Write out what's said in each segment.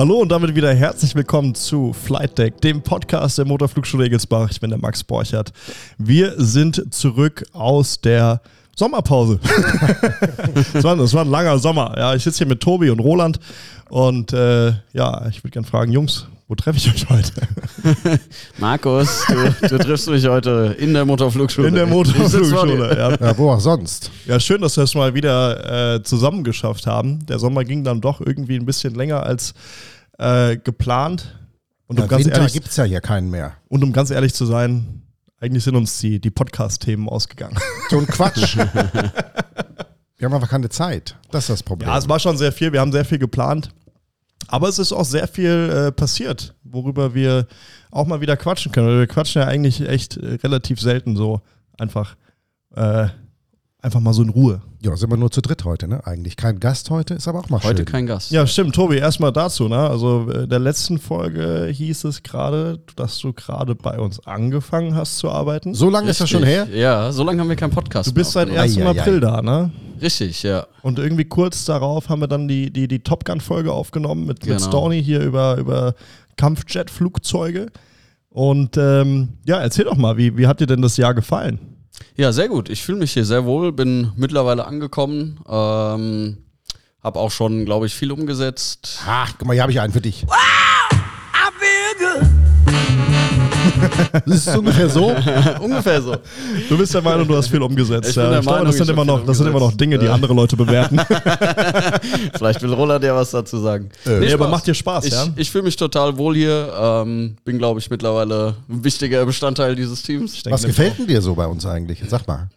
Hallo und damit wieder herzlich willkommen zu Flight Deck, dem Podcast der Motorflugschule Egelsbach. Ich bin der Max Borchert. Wir sind zurück aus der Sommerpause. das, war, war ein langer Sommer. Ja, ich sitze hier mit Tobi und Roland und äh, ja, ich würde gerne fragen, Jungs, wo treffe ich euch heute? Markus, du, du, triffst mich heute in der Motorflugschule. In der Motorflugschule, ja. ja. Wo auch sonst. Ja, schön, dass wir es mal wieder äh, zusammengeschafft haben. Der Sommer ging dann doch irgendwie ein bisschen länger als äh, geplant. Und um ja, ganz Winter gibt es ja hier keinen mehr. Und um ganz ehrlich zu sein, eigentlich sind uns die, die Podcast-Themen ausgegangen. So ein Quatsch. wir haben einfach keine Zeit. Das ist das Problem. Ja, es war schon sehr viel. Wir haben sehr viel geplant. Aber es ist auch sehr viel äh, passiert, worüber wir auch mal wieder quatschen können. Wir quatschen ja eigentlich echt äh, relativ selten so einfach, äh, einfach mal so in Ruhe. Ja, sind wir nur zu dritt heute, ne? Eigentlich kein Gast heute, ist aber auch mal heute schön. Heute kein Gast. Ja, stimmt. Tobi, erstmal dazu, ne? Also in äh, der letzten Folge hieß es gerade, dass du gerade bei uns angefangen hast zu arbeiten. So lange ist das schon her? Ja, so lange haben wir keinen Podcast Du bist seit 1. Ai, April ai. da, ne? Richtig, ja. Und irgendwie kurz darauf haben wir dann die, die, die Top Gun-Folge aufgenommen mit, genau. mit Storny hier über, über Kampfjet-Flugzeuge. Und ähm, ja, erzähl doch mal, wie, wie hat dir denn das Jahr gefallen? Ja, sehr gut. Ich fühle mich hier sehr wohl, bin mittlerweile angekommen. Ähm, hab auch schon, glaube ich, viel umgesetzt. Ach, guck mal, hier habe ich einen für dich. Wow, I feel good. das ist ungefähr so. ungefähr so. Du bist der Meinung, du hast viel umgesetzt. Ich, ja. ich glaube, das, sind immer noch, das sind immer noch Dinge, die andere Leute bewerten. Vielleicht will Roland ja was dazu sagen. Äh. Nee, nee aber macht dir Spaß, ich, ja? Ich fühle mich total wohl hier. Ähm, bin, glaube ich, mittlerweile ein wichtiger Bestandteil dieses Teams. was gefällt denn dir so bei uns eigentlich? Sag mal.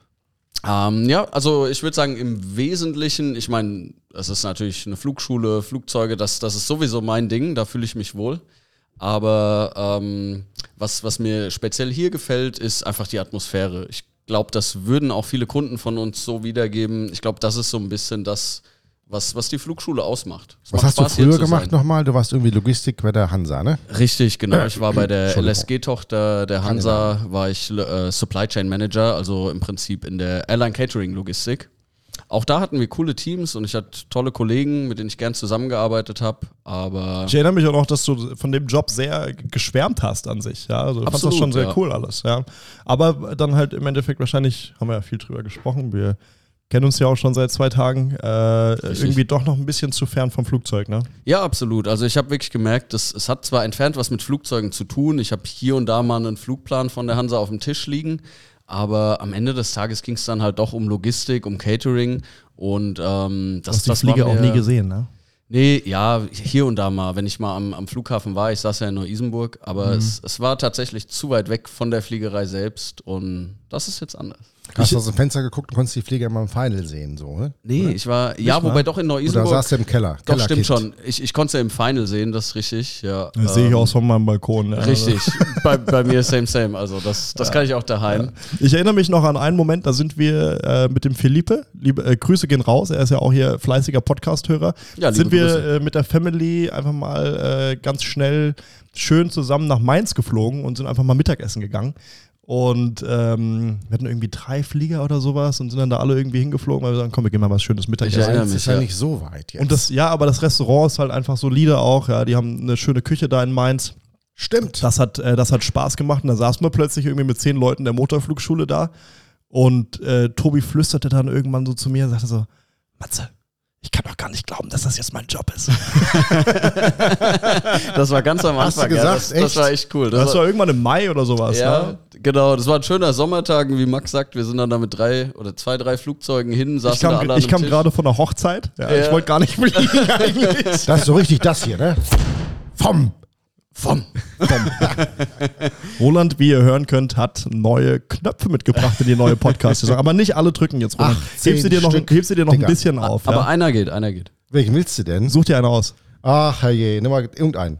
Ähm, ja, also ich würde sagen, im Wesentlichen, ich meine, es ist natürlich eine Flugschule, Flugzeuge, das, das ist sowieso mein Ding, da fühle ich mich wohl. Aber ähm, was, was mir speziell hier gefällt, ist einfach die Atmosphäre. Ich glaube, das würden auch viele Kunden von uns so wiedergeben. Ich glaube, das ist so ein bisschen das, was, was die Flugschule ausmacht. Es was hast Spaß, du früher gemacht nochmal? Du warst irgendwie Logistik bei der Hansa, ne? Richtig, genau. Ich war bei der LSG-Tochter der Hansa, war ich äh, Supply Chain Manager, also im Prinzip in der Airline Catering Logistik. Auch da hatten wir coole Teams und ich hatte tolle Kollegen, mit denen ich gern zusammengearbeitet habe. Aber ich erinnere mich auch noch, dass du von dem Job sehr geschwärmt hast an sich. Ja, also fandest das schon sehr ja. cool alles. Ja, aber dann halt im Endeffekt wahrscheinlich haben wir ja viel drüber gesprochen. Wir kennen uns ja auch schon seit zwei Tagen. Äh, irgendwie doch noch ein bisschen zu fern vom Flugzeug, ne? Ja, absolut. Also ich habe wirklich gemerkt, dass, es hat zwar entfernt was mit Flugzeugen zu tun. Ich habe hier und da mal einen Flugplan von der Hansa auf dem Tisch liegen. Aber am Ende des Tages ging es dann halt doch um Logistik, um Catering und ähm, das, Hast das die Fliege auch nie gesehen, ne? Nee, ja, hier und da mal, wenn ich mal am, am Flughafen war, ich saß ja in Neu-Isenburg, aber mhm. es, es war tatsächlich zu weit weg von der Fliegerei selbst und das ist jetzt anders. Hast du aus dem Fenster geguckt und konntest die Flieger immer im Final sehen, so, ne? Nee, ich war, ja, Nicht wobei mal? doch in Neu-Isenburg. Oder saß du im Keller? Doch, stimmt schon. Ich, ich konnte im Final sehen, das ist richtig, ja. Das ähm, sehe ich auch von meinem Balkon. Ja. Richtig, bei, bei mir same, same, also das, das ja. kann ich auch daheim. Ja. Ich erinnere mich noch an einen Moment, da sind wir äh, mit dem Felipe, liebe, äh, Grüße gehen raus, er ist ja auch hier fleißiger Podcast-Hörer, ja, sind wir äh, mit der Family einfach mal äh, ganz schnell schön zusammen nach Mainz geflogen und sind einfach mal Mittagessen gegangen. Und ähm, wir hatten irgendwie drei Flieger oder sowas und sind dann da alle irgendwie hingeflogen, weil wir sagen, komm, wir gehen mal was schönes Mittagessen. Ich erinnere mich, ist ja, nicht so weit jetzt. Und das, ja, aber das Restaurant ist halt einfach solide auch, ja, die haben eine schöne Küche da in Mainz. Stimmt. Das hat, äh, das hat Spaß gemacht und da saßen wir plötzlich irgendwie mit zehn Leuten der Motorflugschule da und äh, Tobi flüsterte dann irgendwann so zu mir und sagte so, Matze, ich kann doch gar nicht glauben, dass das jetzt mein Job ist. das war ganz am Anfang. Hast du gesagt, ja, das, das, war echt cool. Das, das war, war, irgendwann im Mai oder sowas. Ja, ne? genau. Das war ein schöner Sommertag, wie Max sagt. Wir sind dann da mit drei oder zwei, drei Flugzeugen hin. Ich kam, ich kam gerade von der Hochzeit. Ja, ja. Ich wollte gar nicht fliegen eigentlich. Das ist so richtig das hier, ne? Vom vom, vom. Roland, wie ihr hören könnt, hat neue Knöpfe mitgebracht in die neue Podcast-Saison. Aber nicht alle drücken jetzt, Roland. Heb sie dir noch, heb sie dir noch ein bisschen auf. Aber ja? einer geht, einer geht. Welchen willst du denn? Such dir einen aus. Ach, herrje, nimm mal irgendeinen.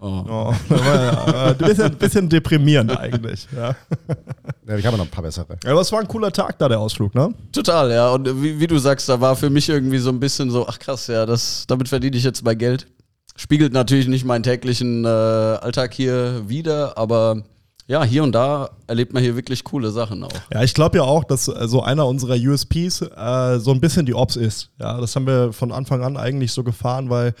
Oh. Oh. ein bisschen, bisschen deprimierend eigentlich. Ja. ja ich habe noch ein paar bessere. Ja, aber es war ein cooler Tag da, der Ausflug, ne? Total, ja. Und wie, wie, du sagst, da war für mich irgendwie so ein bisschen so, ach krass, ja, das, damit verdiene ich jetzt mein Geld spiegelt natürlich nicht meinen täglichen äh, Alltag hier wieder, aber ja, hier und da erlebt man hier wirklich coole Sachen auch. Ja, ich glaube ja auch, dass äh, so einer unserer USPs äh, so ein bisschen die Ops ist. Ja, das haben wir von Anfang an eigentlich so gefahren, weil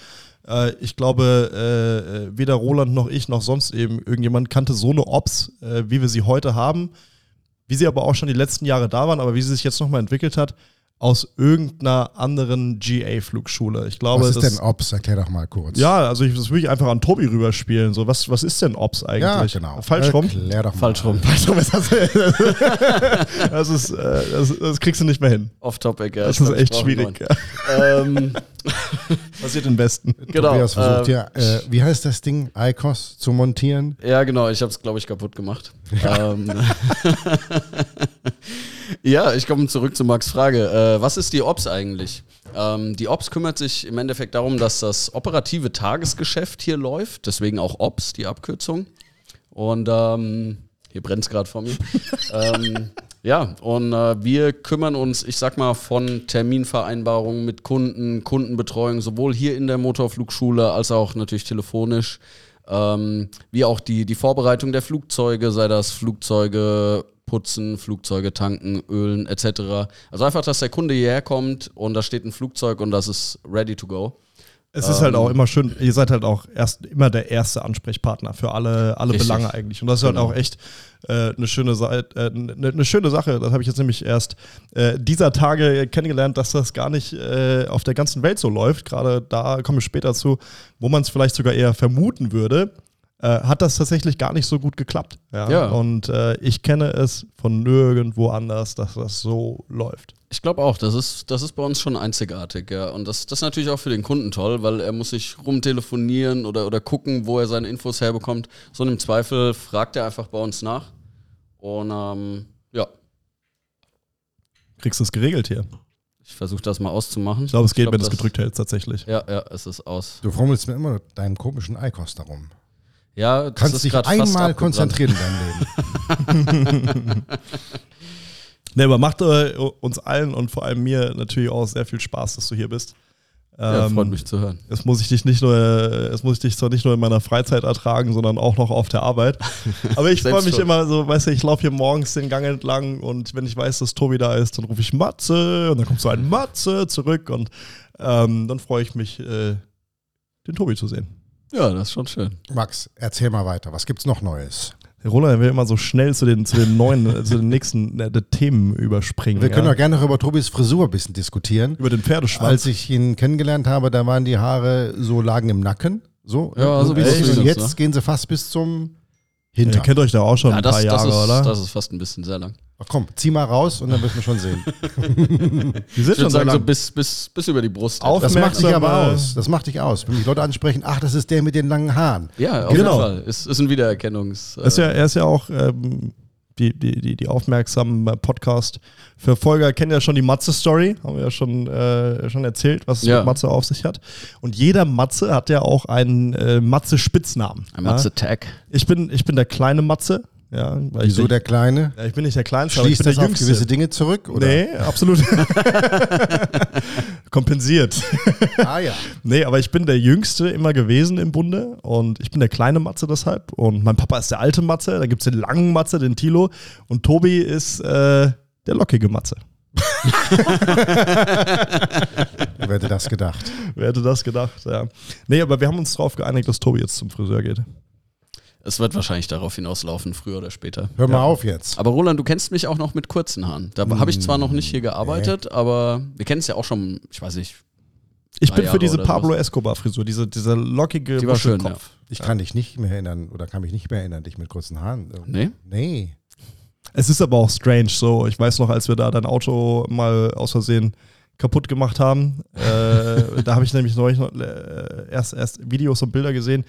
äh, ich glaube, äh, weder Roland noch ich noch sonst eben irgendjemand kannte so eine Ops, äh, wie wir sie heute haben, wie sie aber auch schon die letzten Jahre da waren, aber wie sie sich jetzt nochmal entwickelt hat aus irgendeiner anderen GA-Flugschule. Ich glaube, was ist das, denn Ops? Erklär doch mal kurz. Ja, also ich, das würde ich einfach an Tobi rüberspielen. So, was, was ist denn Ops eigentlich? Ja, genau. Falsch rum? Erklär doch mal. Falsch rum. Falsch rum. das, ist, äh, das, das, kriegst du nicht mehr hin. Off-Topic, ja. Das ist echt schwierig. ähm, Passiert im Besten. Genau. Tobias versucht äh, hier, äh, wie heißt das Ding, ICOS zu montieren? Ja, genau. Ich habe es, glaube ich, kaputt gemacht. Ja. Ähm, ja, ich komme zurück zu Max Frage. Äh, was ist die Ops eigentlich? Ähm, die Ops kümmert sich im Endeffekt darum, dass das operative Tagesgeschäft hier läuft, deswegen auch Ops, die Abkürzung. Und ähm, hier brennt es gerade vor mir. ähm, ja, und äh, wir kümmern uns, ich sag mal, von Terminvereinbarungen mit Kunden, Kundenbetreuung, sowohl hier in der Motorflugschule als auch natürlich telefonisch, ähm, wie auch die, die Vorbereitung der Flugzeuge, sei das Flugzeuge putzen, Flugzeuge tanken, ölen etc. Also einfach, dass der Kunde hierher kommt und da steht ein Flugzeug und das ist ready to go. Es ist halt auch ähm. immer schön, ihr seid halt auch erst immer der erste Ansprechpartner für alle, alle Belange eigentlich. Und das ist halt genau. halt auch echt äh, eine, schöne äh, ne, ne schöne Sache. Das habe ich jetzt nämlich erst äh, dieser Tage kennengelernt, dass das gar nicht äh, auf der ganzen Welt so läuft. Gerade da komme ich später zu, wo man es vielleicht sogar eher vermuten würde äh, hat das tatsächlich gar nicht so gut geklappt. Ja? ja. Und ich kenne es von nirgendwo anders, dass das so läuft. Ich glaube auch, das ist, das ist bei uns schon einzigartig, ja. Und das, das ist natürlich auch für den Kunden toll, weil er muss sich rumtelefonieren oder, oder gucken, wo er seine Infos herbekommt. So im Zweifel fragt er einfach bei uns nach. Und ähm, ja. Kriegst du es geregelt hier? Ich versuche das mal auszumachen. Ich glaube, es geht, glaub, wenn du es gedrückt hältst, tatsächlich. Ja, ja, es ist aus. Du frommelst mir immer deinen komischen Eikos darum. Ja, das Kannst dich einmal konzentrieren in deinem Leben. ne, aber macht äh, uns allen und vor allem mir natürlich auch sehr viel Spaß, dass du hier bist. Ja, freut ähm, mich zu hören. Es muss ich dich nicht nur, es muss ich dich zwar nicht nur in meiner Freizeit ertragen, sondern auch noch auf der Arbeit. Aber ich freue mich schon. immer so, weißt du, ich laufe hier morgens den Gang entlang und wenn ich weiß, dass Tobi da ist, dann rufe ich Matze und dann kommt so ein Matze zurück und ähm, dann freue ich mich, äh, den Tobi zu sehen. Ja, das ist schon schön. Max, erzähl mal weiter. Was gibt's noch Neues? Roland will immer so schnell zu den, zu den neuen, zu den nächsten äh, Themen überspringen. Wir können ja. auch gerne noch über Tobis Frisur ein bisschen diskutieren. Über den Pferdeschwanz. Als ich ihn kennengelernt habe, da waren die Haare so lagen im Nacken. So, ja, also und jetzt ne? gehen sie fast bis zum Hintern. Ihr kennt euch da auch schon ja, ein das, paar Jahre, das ist, oder? Das ist fast ein bisschen sehr lang. Ach komm, zieh mal raus und dann wirst du schon sehen. die sind ich schon sagen, so bis, bis, bis über die Brust. Das macht dich aber aus. Das macht dich aus. Wenn mich Leute ansprechen, ach, das ist der mit den langen Haaren. Ja, auf genau. jeden Fall. Ist, ist ein Wiedererkennungs. Äh ist ja, er ist ja auch ähm, die, die, die, die aufmerksamen Podcast-Verfolger kennen ja schon die Matze-Story, haben wir ja schon, äh, schon erzählt, was es ja. mit Matze auf sich hat. Und jeder Matze hat ja auch einen äh, Matze-Spitznamen. Ein Matze-Tag. Ich bin, ich bin der kleine Matze. Ja, Wieso ich, der Kleine? Ja, ich bin nicht der Kleinste, Schließt aber ich bin das der auf gewisse Dinge zurück? Oder? Nee, absolut. Kompensiert. Ah ja. Nee, aber ich bin der Jüngste immer gewesen im Bunde und ich bin der kleine Matze deshalb. Und mein Papa ist der alte Matze, da gibt es den langen Matze, den Tilo. Und Tobi ist äh, der lockige Matze. Wer hätte das gedacht? Wer hätte das gedacht, ja. Nee, aber wir haben uns darauf geeinigt, dass Tobi jetzt zum Friseur geht. Es wird wahrscheinlich darauf hinauslaufen, früher oder später. Hör mal ja. auf jetzt. Aber Roland, du kennst mich auch noch mit kurzen Haaren. Da hm, habe ich zwar noch nicht hier gearbeitet, nee. aber wir kennen es ja auch schon, ich weiß nicht. Ich bin für diese Pablo Escobar-Frisur, diese, diese lockige Die war schön, ja. Ich kann dich nicht mehr erinnern oder kann mich nicht mehr erinnern, dich mit kurzen Haaren. Nee? Nee. Es ist aber auch strange so. Ich weiß noch, als wir da dein Auto mal aus Versehen kaputt gemacht haben, äh, da habe ich nämlich neulich noch, äh, erst, erst Videos und Bilder gesehen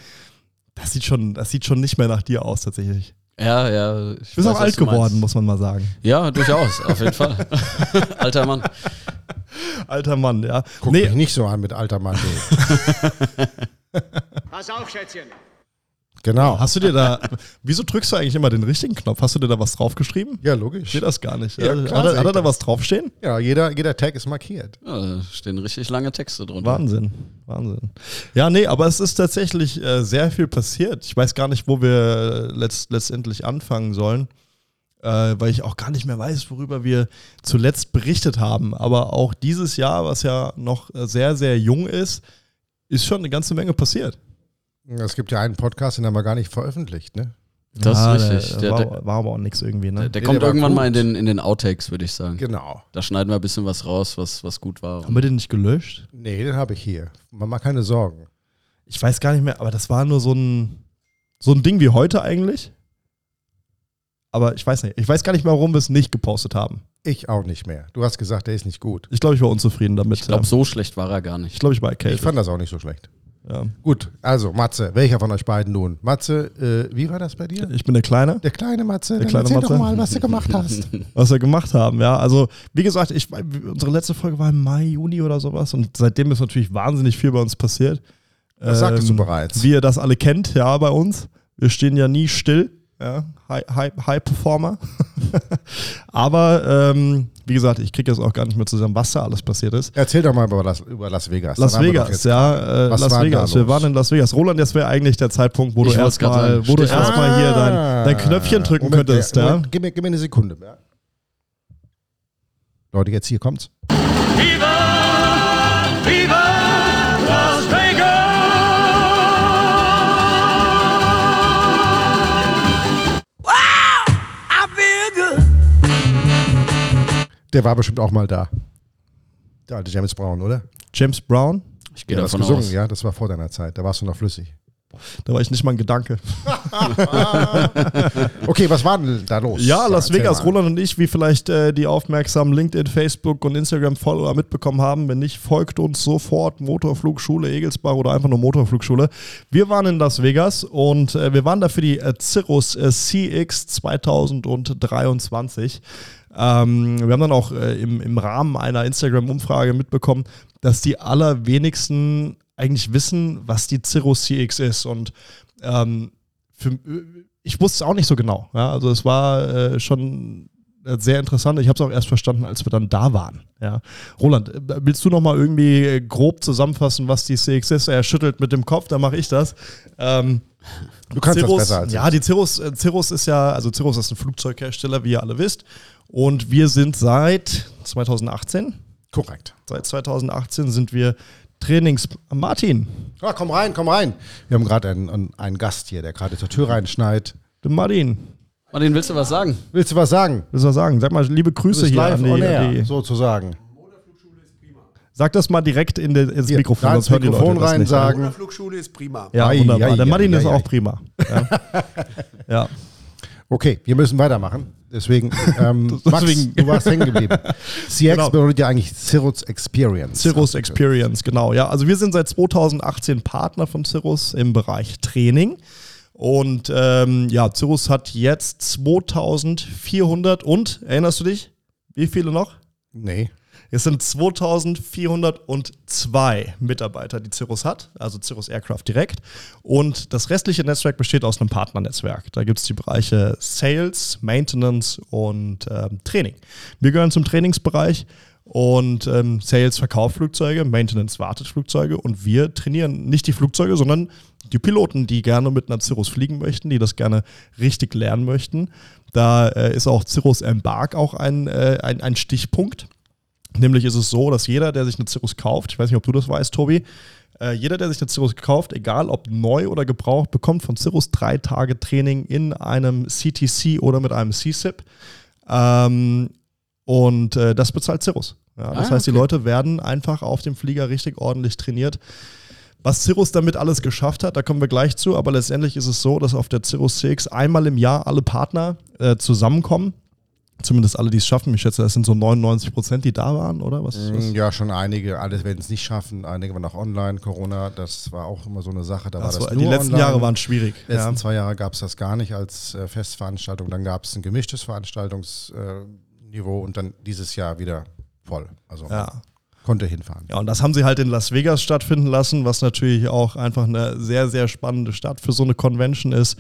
das sieht schon, das sieht schon nicht mehr nach dir aus, tatsächlich. Ja, ja. Du bist auch alt geworden, muss man mal sagen. Ja, durchaus, auf jeden Fall. alter Mann. Alter Mann, ja. Guck nee. mich nicht so an mit alter Mann. Pass auf, Schätzchen. Genau. Hast du dir da, wieso drückst du eigentlich immer den richtigen Knopf? Hast du dir da was draufgeschrieben? Ja, Ich logisch. sehe das gar nicht. Ja, Ja, klar, hat, er, hat er da was draufstehen? Ja, jeder, jeder Tag ist markiert. Ja, da stehen richtig lange Texte drunter. Wahnsinn, Wahnsinn. Ja, nee, aber es ist tatsächlich äh, sehr viel passiert. Ich weiß gar nicht, wo wir letzt, letztendlich anfangen sollen, äh, weil ich auch gar nicht mehr weiß, worüber wir zuletzt berichtet haben. Aber auch dieses Jahr, was ja noch sehr, sehr jung ist, ist schon eine ganze Menge passiert. Es gibt ja einen Podcast, den haben wir gar nicht veröffentlicht, ne? Das Ja, ist richtig. Der, Der, war, war aber auch nichts irgendwie, ne? der, der Nee, kommt der irgendwann gut. mal in den, in den Outtakes, würde ich sagen. Genau. Da schneiden wir ein bisschen was raus, was, was gut war. Haben wir den nicht gelöscht? Nee, den habe ich hier. Mach mal keine Sorgen. Ich weiß gar nicht mehr, aber das war nur so ein, so ein Ding wie heute eigentlich. Aber ich weiß nicht. Ich weiß gar nicht mehr, warum wir es nicht gepostet haben. Ich auch nicht mehr. Du hast gesagt, der ist nicht gut. Ich glaube, ich war unzufrieden damit. Ich glaube, so schlecht war er gar nicht. ich, glaub, ich war Ich erkältet. fand das auch nicht so schlecht. Ja. Gut, also Matze, welcher von euch beiden nun? Matze, äh, wie war das bei dir? Ich bin der Kleine. Der kleine Matze, Der dann kleine erzähl Matze. doch mal, was du gemacht hast. was wir gemacht haben, ja. Also, wie gesagt, ich, unsere letzte Folge war im Mai, Juni oder sowas und seitdem ist natürlich wahnsinnig viel bei uns passiert. Das sagtest du Ähm, bereits. Wie ihr das alle kennt, ja, bei uns. Wir stehen ja nie still, ja. High, High, High Performer. Aber, ähm, wie gesagt, ich kriege jetzt auch gar nicht mehr zusammen, was da alles passiert ist. Erzähl doch mal über Las, über Las Vegas. Las Vegas, jetzt ja, äh, Was Las war da Vegas. Wir waren in Las Vegas. Roland, jetzt wäre eigentlich der Zeitpunkt, wo du Ich grad erstmal, sagen. wo du erstmal hier dein, dein Knöpfchen drücken Ah. Moment, könntest, äh, ja. Moment, gib, mir, gib mir eine Sekunde. Ja. Leute, jetzt hier kommt's. Der war bestimmt auch mal da. Der alte James Brown, oder? James Brown, Ich gehe das davon gesungen, aus. ja, das war vor deiner Zeit. Da warst du noch flüssig. da war ich nicht mal ein Gedanke. Okay, was war denn da los? Ja, Las Vegas. Roland und ich, wie vielleicht äh, die aufmerksamen LinkedIn, Facebook und Instagram-Follower mitbekommen haben. Wenn nicht, folgt uns sofort Motorflugschule Egelsbach oder einfach nur Motorflugschule. Wir waren in Las Vegas und äh, wir waren da für die äh, Cirrus äh, CX 2023. Ähm, wir haben dann auch äh, im, im Rahmen einer Instagram-Umfrage mitbekommen, dass die allerwenigsten eigentlich wissen, was die Cirrus CX ist. Und ähm, für, ich wusste es auch nicht so genau. Ja? Also es war äh, schon äh, sehr interessant. Ich habe es auch erst verstanden, als wir dann da waren. Ja? Roland, äh, willst du noch mal irgendwie äh, grob zusammenfassen, was die CX ist? Er schüttelt mit dem Kopf, dann mache ich das. Ähm, Du kannst Cirrus, das besser als Ja, die Cirrus, äh, Cirrus ist ja, also Cirrus ist ein Flugzeughersteller, wie ihr alle wisst. Und wir sind seit 2018, Korrekt. seit 2018 sind wir Trainings. Martin, Ja, komm rein, komm rein. Wir haben gerade einen, einen, Gast hier, der gerade zur Tür reinschneit. du Martin, Martin, willst du was sagen? Willst du was sagen? willst du was sagen? Sag mal liebe Grüße hier live an die, on air, die sozusagen. Sag das mal direkt in de, ins Hier, Mikrofon, ins sonst hören die Mikrofon Leute das rein nicht. sagen. Flugschule ist prima. Ja, Ei, wunderbar. ei, Der Martin ei, ist ei. auch prima. Ja. ja. Okay, wir müssen weitermachen. Deswegen, ähm, Deswegen- Max, du warst hängen geblieben. CX Genau. bedeutet ja eigentlich Cirrus Experience. Cirrus Experience, genau. Ja, also wir sind seit 2018 Partner von Cirrus im Bereich Training. Und ähm, ja, Cirrus hat jetzt 2400 und, erinnerst du dich? Wie viele noch? Nee. Es sind 2402 Mitarbeiter, die Cirrus hat, also Cirrus Aircraft direkt. Und das restliche Netzwerk besteht aus einem Partnernetzwerk. Da gibt es die Bereiche Sales, Maintenance und ähm, Training. Wir gehören zum Trainingsbereich und ähm, Sales verkauft Flugzeuge, Maintenance wartet Flugzeuge und wir trainieren nicht die Flugzeuge, sondern die Piloten, die gerne mit einer Cirrus fliegen möchten, die das gerne richtig lernen möchten. Da äh, ist auch Cirrus Embark auch ein, äh, ein, ein Stichpunkt. Nämlich ist es so, dass jeder, der sich eine Cirrus kauft, ich weiß nicht, ob du das weißt, Tobi, äh, jeder, der sich eine Cirrus kauft, egal ob neu oder gebraucht, bekommt von Cirrus drei Tage Training in einem CTC oder mit einem CSIP. Ähm, und äh, das bezahlt Cirrus. Ja, das Ah, heißt, die okay. Leute werden einfach auf dem Flieger richtig ordentlich trainiert. Was Cirrus damit alles geschafft hat, da kommen wir gleich zu, aber letztendlich ist es so, dass auf der Cirrus CX einmal im Jahr alle Partner äh, zusammenkommen. Zumindest alle, die es schaffen. Ich schätze, das sind so 99 Prozent, die da waren, oder? Was, was? Mm, Ja, schon einige. Alle werden es nicht schaffen. Einige waren auch online. Corona, das war auch immer so eine Sache. Da Das war das die letzten online. Jahre waren schwierig. Die letzten Ja. zwei Jahre gab es das gar nicht als äh, Festveranstaltung. Dann gab es ein gemischtes Veranstaltungsniveau äh, und dann dieses Jahr wieder voll. Also Ja. konnte hinfahren. Ja, und das haben sie halt in Las Vegas stattfinden lassen, was natürlich auch einfach eine sehr, sehr spannende Stadt für so eine Convention ist.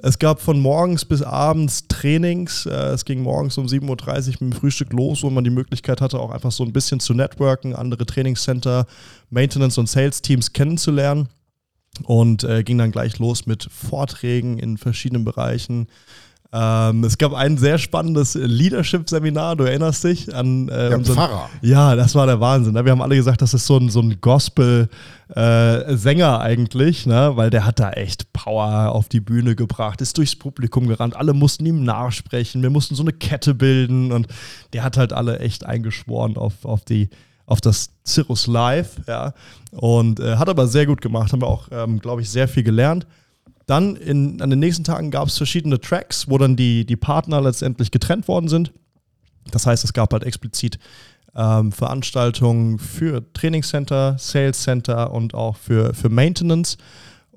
Es gab von morgens bis abends Trainings. Äh, es ging morgens um 7.30 Uhr mit dem Frühstück los, wo man die Möglichkeit hatte, auch einfach so ein bisschen zu networken, andere Trainingscenter, Maintenance- und Sales-Teams kennenzulernen. Und äh, ging dann gleich los mit Vorträgen in verschiedenen Bereichen. Ähm, es gab ein sehr spannendes Leadership-Seminar, du erinnerst dich an äh, der unseren, Pfarrer. Ja, das war der Wahnsinn. Ne? Wir haben alle gesagt, das ist so ein, so ein Gospel-Sänger äh, eigentlich, ne? weil der hat da echt Power auf die Bühne gebracht, ist durchs Publikum gerannt, alle mussten ihm nachsprechen, wir mussten so eine Kette bilden und der hat halt alle echt eingeschworen auf, auf die auf das Cirrus Live, ja, und äh, hat aber sehr gut gemacht, haben wir auch, ähm, glaube ich, sehr viel gelernt. Dann in, an den nächsten Tagen gab es verschiedene Tracks, wo dann die, die Partner letztendlich getrennt worden sind. Das heißt, es gab halt explizit ähm, Veranstaltungen für Trainingscenter, Sales Center und auch für, für Maintenance.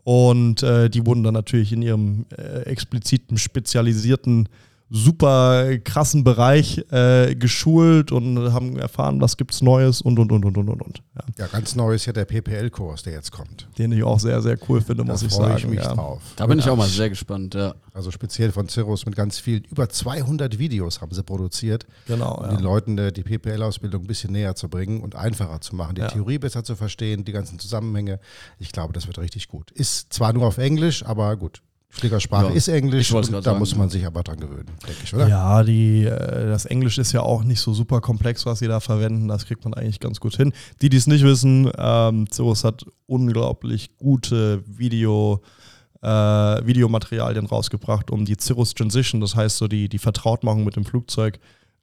Und äh, die wurden dann natürlich in ihrem äh, expliziten, spezialisierten super krassen Bereich äh, geschult und haben erfahren, was gibt es Neues und und und und und und. Ja. ja, ganz neu ist ja der PPL-Kurs, der jetzt kommt. Den ich auch sehr, sehr cool finde, da muss ich sagen. Ich mich ja. drauf. Da bin ich auch mal sehr gespannt, ja. Also speziell von Cirrus mit ganz vielen, über 200 Videos haben sie produziert. Genau. Um ja. den Leuten äh, die PPL-Ausbildung ein bisschen näher zu bringen und einfacher zu machen, die Theorie besser zu verstehen, die ganzen Zusammenhänge. Ich glaube, das wird richtig gut. Ist zwar nur auf Englisch, aber gut, Fliegersprache ja, ist Englisch da sagen, muss man sich aber dran gewöhnen, denke ich, oder? Ja, die, äh, das Englisch ist ja auch nicht so super komplex, was sie da verwenden. Das kriegt man eigentlich ganz gut hin. Die, die es nicht wissen, ähm, Cirrus hat unglaublich gute Video, äh, Videomaterialien rausgebracht, um die Cirrus Transition, das heißt so die, die Vertrautmachung mit dem Flugzeug,